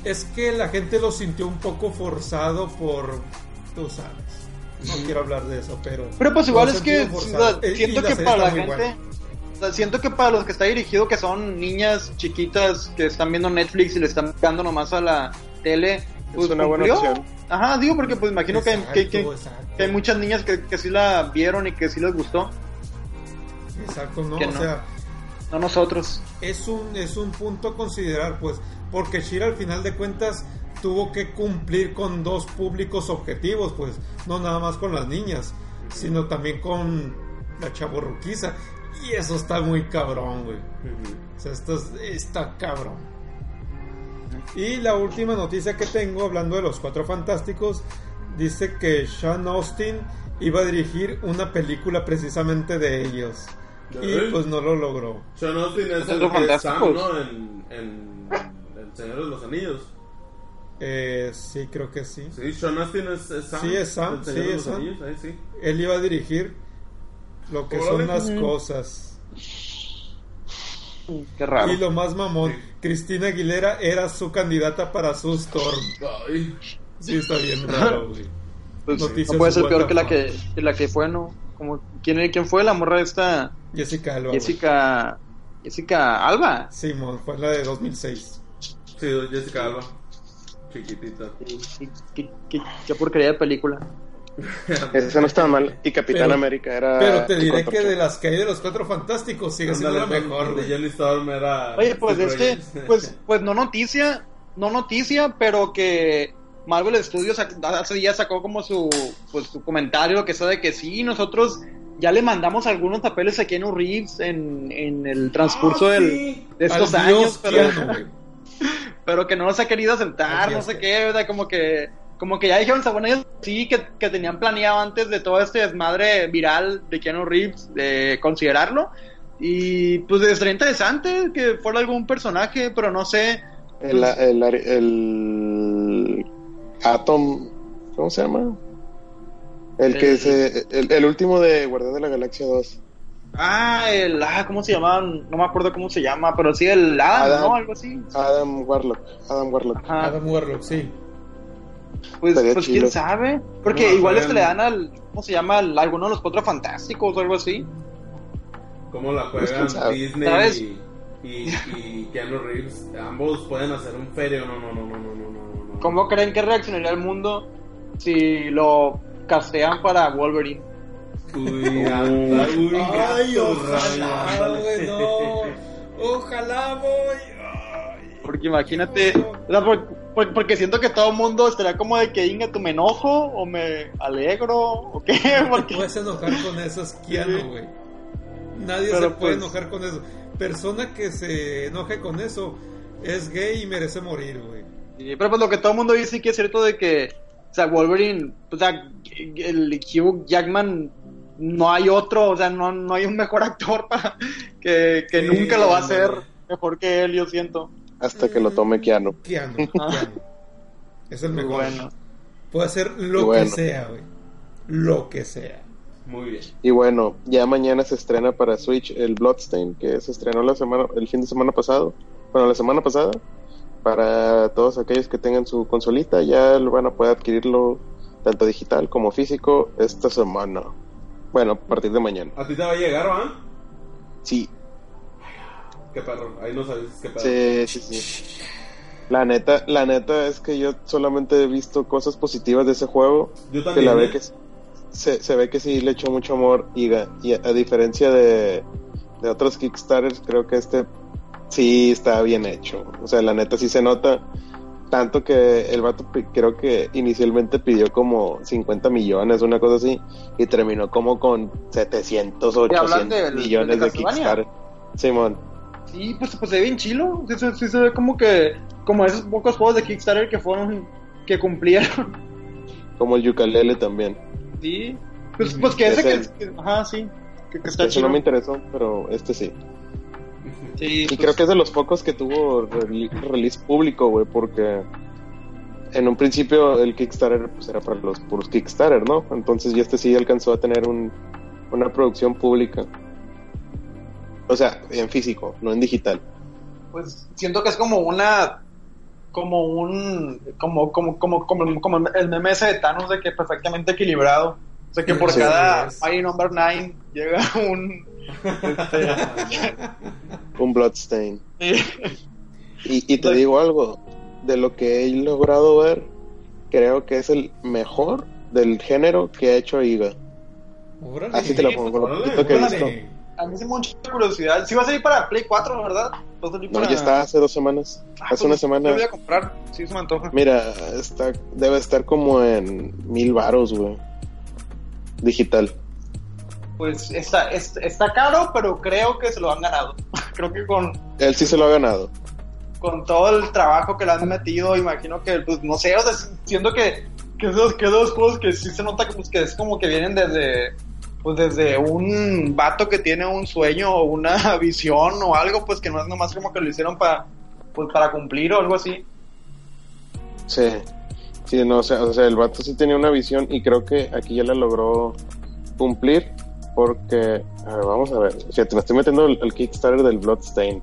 es que la gente lo sintió un poco forzado por tú sabes. No quiero hablar de eso, pero Pero pues igual es que forzado. Eh, siento que para la gente siento que para los que está dirigido que son niñas chiquitas que están viendo Netflix y le están dando nomás a la tele pues, una buena opción. Ajá, digo porque pues imagino que, Exacto, que- que- exacto. que hay muchas niñas que, que sí la vieron y que sí les gustó, Exacto, no, que o no. sea, no nosotros. es un es un punto a considerar, pues, porque Shira al final de cuentas tuvo que cumplir con dos públicos objetivos, pues, no nada más con las niñas, sino también con la chaborruquiza. Y eso está muy cabrón, güey. O sea, esto es- está cabrón. Y la última noticia que tengo, hablando de los cuatro fantásticos, dice que Sean Austin iba a dirigir una película precisamente de ellos. Y pues no lo logró. Sean Austin es el que. Sam, ¿no? En, en El Señor de los Anillos. Eh, sí, creo que sí. Sí, Sean Austin es, es Sam. Sí, es Sam, sí, es Sam. Anillos, ahí sí. Él iba a dirigir lo que son las cosas. Qué raro. Y lo más mamón, Cristina Aguilera era su candidata para su Storm. Ay, Sí, está bien raro, güey. Pues, no puede ser peor que la que, que la que fue, ¿no? Como, ¿quién, ¿Quién fue la morra esta? Jessica Alba. Jessica Jessica Alba. Simón, fue la de 2006. sí, Jessica Alba. Chiquitita. Qué, qué- qué- qué porquería de película. Esa no estaba mal. Y Capitán Pero- América era. Pero te diré que de las que hay de los cuatro fantásticos sigue siendo la Ándale, mejor, de. Jenny Storm era. Oye, pues es que, pues, pues no noticia, no noticia, pero que Marvel Studios hace días sacó como su, pues su comentario que sea de que sí, nosotros ya le mandamos algunos papeles a Keanu Reeves en, en el transcurso Ah, del, de estos Al dios años, pero, Keanu. Pero que no los ha querido aceptar, Al no sé qué, ¿verdad? Como que, como que ya dijeron, o sea, bueno, ellos sí que, que tenían planeado antes de todo este desmadre viral de Keanu Reeves, de considerarlo. Y pues estaría interesante que fuera algún personaje, pero no sé. El, el, el Atom, ¿cómo se llama? El que El- se, el, el último de Guardián de la Galaxia 2. Ah, el, ah, ¿cómo se llama? No me acuerdo cómo se llama, pero sí, el Adam, Adam. ¿no? Algo así. Adam Warlock. Adam Warlock. Ajá. Adam Warlock, sí. Pues, Estaría pues chido. quién sabe. Porque No, igual pero- es que le dan al, ¿cómo se llama? Al- alguno de los cuatro fantásticos o algo así. ¿Cómo la Pues, juegan. Disney ¿Sabes? y, y, y Keanu Reeves? Ambos pueden hacer un ferio. No, no, no, no, no, no, no, no. ¿Cómo creen que reaccionaría el mundo si lo castean para Wolverine? Uy, anda, uy, Ay, gato, ojalá, güey, no. Ojalá, voy. Ay. Porque imagínate, o sea, porque siento que todo el mundo estaría como de que, Inga, ¿tú me enojo o me alegro o qué? te Porque, puedes enojar con eso, es Keanu, güey. Nadie Pero se puede pues- enojar con eso. Persona que se enoje con eso es gay y merece morir, güey. Sí, pero pues lo que todo el mundo dice que es cierto de que, o sea, Wolverine, o sea, el Hugh Jackman, no hay otro, o sea, no, no hay un mejor actor para que, que Sí, nunca lo va a hacer mejor que él, yo siento. Hasta que lo tome Keanu. Keanu, Keanu. Es el mejor. bueno. Puede hacer lo Y bueno. que sea, güey. Lo que sea. Muy bien. Y bueno, ya mañana se estrena para Switch el Bloodstain, que se estrenó la semana, el fin de semana pasado. Bueno, la semana pasada. Para todos aquellos que tengan su consolita, ya lo van a poder adquirirlo tanto digital como físico esta semana. Bueno, a partir de mañana. ¿A ti te va a llegar, ¿va? Sí, Qué perro. Ahí nos avisas qué perro. sí, sí, sí. La neta, la neta es que yo solamente he visto cosas positivas de ese juego. Yo que también. la ve ¿eh? que se, se ve que sí le echó mucho amor y a, a diferencia de, de otros Kickstarters creo que este sí está bien hecho o sea la neta sí se nota tanto que el vato creo que inicialmente pidió como 50 millones una cosa así y terminó como con 700 ¿Y hablan 800 del- millones de de? Kickstarter Simón Sí, pues, pues se ve bien chilo. Sí, se- sí se ve como que. Como esos pocos juegos de Kickstarter que fueron. que cumplieron. como el ukulele también Sí. Pues, pues que ese Ese- que, que- Ajá, sí. Que, que está ese no me interesó pero este sí Sí, Y pues, creo que es de los pocos que tuvo rele- release público, güey, porque en un principio el Kickstarter pues era para los puros Kickstarter, ¿no? Entonces este sí alcanzó a tener un, una producción pública. O sea, en físico, no en digital. pues siento que es como una como un como como como como, como el meme ese de Thanos de que perfectamente equilibrado o sea que por Sí, cada. Mighty Number 9 llega un Un Bloodstain. Y, y te digo algo, de lo que he logrado ver, creo que es el mejor del género que ha hecho Iga. Órale. Así te lo pongo, lo Órale, poquito que he visto. a mí se me mucha curiosidad sí va a salir para Play 4 ¿verdad? Va a salir No, para- ya está hace dos semanas. Ah, Hace pues, una Yo semana. voy a comprar sí se me antoja Mira, está, debe estar como en mil varos, güey. Digital. Pues está, es- está caro pero creo que se lo han ganado creo que con Él sí se lo ha ganado. con todo el trabajo que le han metido, imagino que, pues, no sé, o sea, siento que, que esos, que esos juegos que sí se nota que, pues, que es como que vienen desde, pues, desde un vato que tiene un sueño o una visión o algo, pues, que no es nomás como que lo hicieron para, pues, para cumplir o algo así. Sí. Sí, no, o sea, o sea, el vato sí tenía una visión y creo que aquí ya la logró cumplir porque, a ver, vamos a ver, fíjate, me estoy metiendo el, Kickstarter del Bloodstain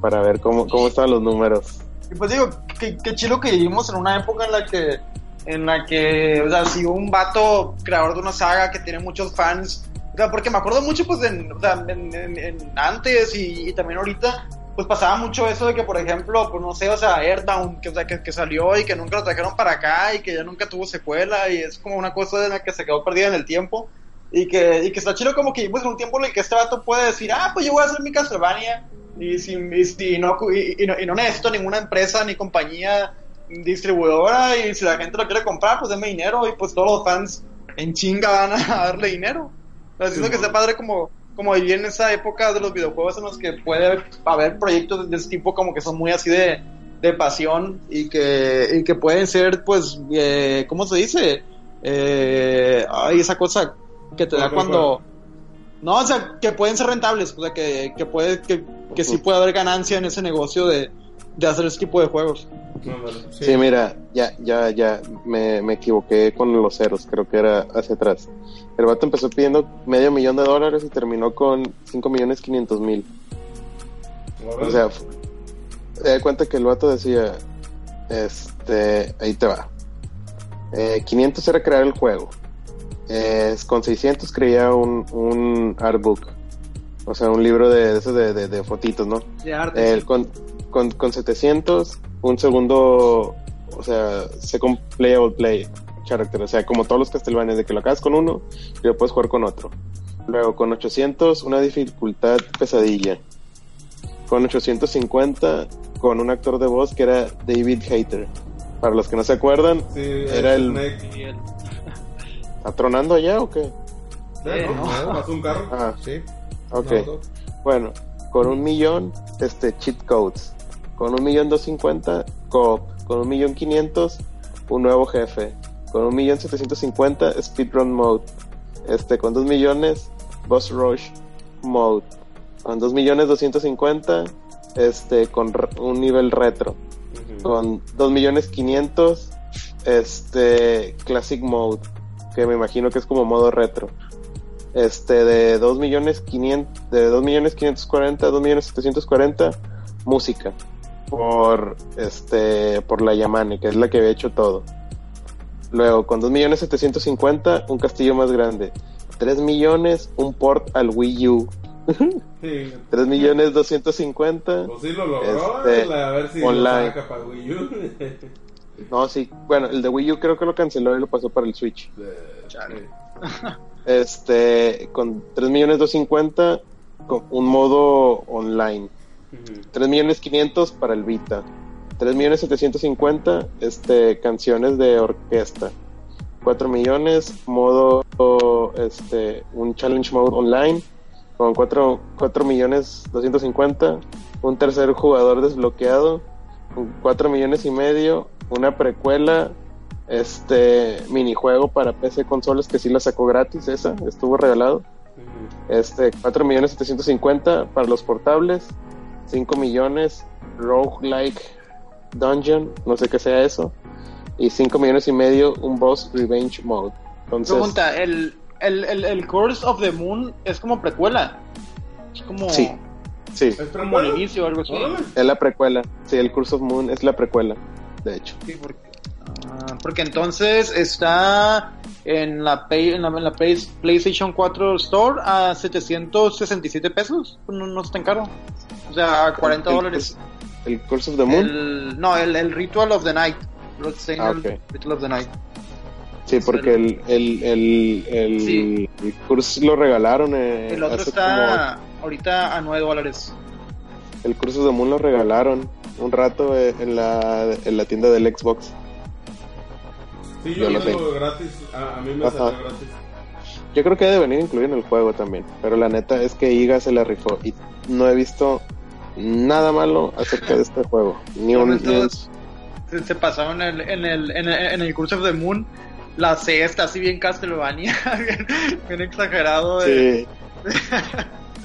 para ver cómo, cómo están los números. Y pues digo, qué, qué chido que vivimos en una época en la que, en la que, o sea, si un vato creador de una saga que tiene muchos fans, o sea, porque me acuerdo mucho, pues, en, o sea, en, antes y, también ahorita, pues pasaba mucho eso de que, por ejemplo, pues no sé, o sea, Airdown, que, o sea, que, que salió y que nunca lo trajeron para acá y que ya nunca tuvo secuela y es como una cosa en la que se quedó perdida en el tiempo. Y que, y que está chido como que vivimos en un tiempo en el que este vato puede decir, ah, pues yo voy a hacer mi Castlevania y, si, y, si no, y, no, y no necesito ninguna empresa ni compañía distribuidora y si la gente lo quiere comprar, pues denme dinero y pues todos los fans en chinga van a darle dinero. Pero siento que está padre como, como vivir en esa época de los videojuegos en los que puede haber proyectos de ese tipo como que son muy así de, de pasión y que, y que pueden ser pues, eh, ¿cómo se dice? Eh, ay, esa cosa que te da ¿Cuál, cuál, cuando... No, o sea, que pueden ser rentables, o sea, que, que puede, que, que sí puede haber ganancia en ese negocio de, de hacer ese tipo de juegos. Sí, mira, ya, ya, ya, me, me equivoqué con los ceros, creo que era hacia atrás. El vato empezó pidiendo medio millón de dólares y terminó con 5 millones 500 mil. O sea, te das cuenta que el vato decía, este, ahí te va. Eh, 500 era crear el juego. Eh, con 600 creía un, un artbook. O sea, un libro de, de de, de, de fotitos, ¿no? De arte. El, con, con, con 700, un segundo, o sea, second playable play character. O sea, como todos los Castlevania, de que lo acabas con uno y lo puedes jugar con otro. Luego, con 800, una dificultad pesadilla. Con 850, con un actor de voz que era David Hater. Para los que no se acuerdan, Sí, Era el- Snake. ¿Está tronando allá o qué? Eh, ¿no? no. Pasó un carro. Ah, Sí. ok. No, no. Bueno, con un millón, este, cheat codes. Con un millón doscientos cincuenta, coop. Con un millón quinientos, un nuevo jefe. Con un millón setecientos cincuenta, speedrun mode. Este, con dos millones, boss rush mode. Con dos millones doscientos cincuenta, este, con un nivel retro. Con dos millones quinientos, este, classic mode. Que me imagino que es como modo retro. este de 2 millones 500 de 2 millones 540 2 millones 740 música por este por la Yamane que es la que había hecho todo luego con 2 millones 750 un castillo más grande 3 millones un port al Wii U Sí. 3 millones 250 Pues sí lo logró. Este, a ver si online. lo saca para Wii U. no sí bueno el de Wii U creo que lo canceló y lo pasó para el Switch. Chale. este con 3 millones 250 con un modo online. 3 millones 500 para el Vita. 3 millones 750 este canciones de orquesta. 4 millones modo este un challenge mode online. Con 4, 4 millones 250 un tercer jugador desbloqueado. 4 millones y medio una precuela este minijuego para PC consolas que sí la sacó gratis esa estuvo regalado este 4 millones 750 para los portables 5 millones roguelike dungeon no sé qué sea eso y 5 millones y medio un boss revenge mode entonces Pregunta, ¿el, el, el, el Curse of the Moon es como precuela? Es como, Sí. sí ¿Es como el inicio o algo así. Es la precuela sí el Curse of Moon es la precuela de hecho Sí, porque, ah, porque entonces está en la, Play- en la, en la Play- PlayStation 4 Store a 767 pesos. No, no es tan caro. O sea, a 40 El- el dólares. el Curse of the Moon El, no, el, el Ritual of the Night. Ah. Ritual of the Night. sí porque el el el, el, Sí. el Curse lo regalaron eh, El otro está ahorita a 9 dólares. el Curse of the Moon lo regalaron un rato eh, en la en la tienda del Xbox Sí, yo Yo lo tengo gratis. A, a mí me salió gratis. Yo creo que debe venir incluido en el juego también. Pero la neta es que Iga se la rifó. Y no he visto nada malo acerca de este juego. Ni un. Momento- ni un- Se, se pasaron en el, en el, en el, en el Curse of the Moon. La C está así bien Castlevania, bien, bien exagerado de, Sí,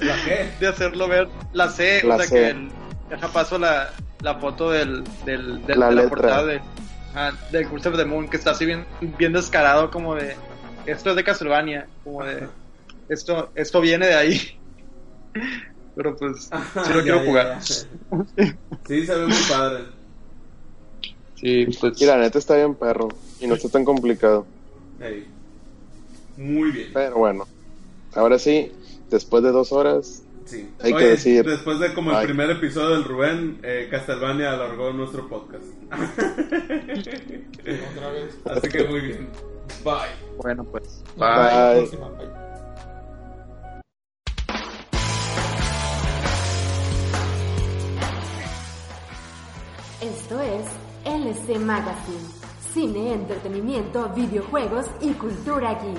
¿La qué? de hacerlo ver. La C, La o sea C. que el, deja paso la, la foto del, del, del- La de la letra. portada de, ah, del Curse of the Moon, que está así bien, bien descarado como de esto es de Castlevania, como de esto, esto viene de ahí. Pero pues, sí lo Ya, quiero ya, jugar. ya. Sí, se ve muy padre. Sí, pues. y la neta está bien perro. Y no está tan complicado. Muy bien. Pero bueno. Ahora sí, después de dos horas. Sí. Hay que Oye, decir- Después de como el Ay. primer episodio del Rubén, eh, Castlevania alargó nuestro podcast. Otra vez. Así que muy bien. Bye. Bueno, pues. Bye. Esto es LC Magazine. Cine, entretenimiento, videojuegos y cultura geek.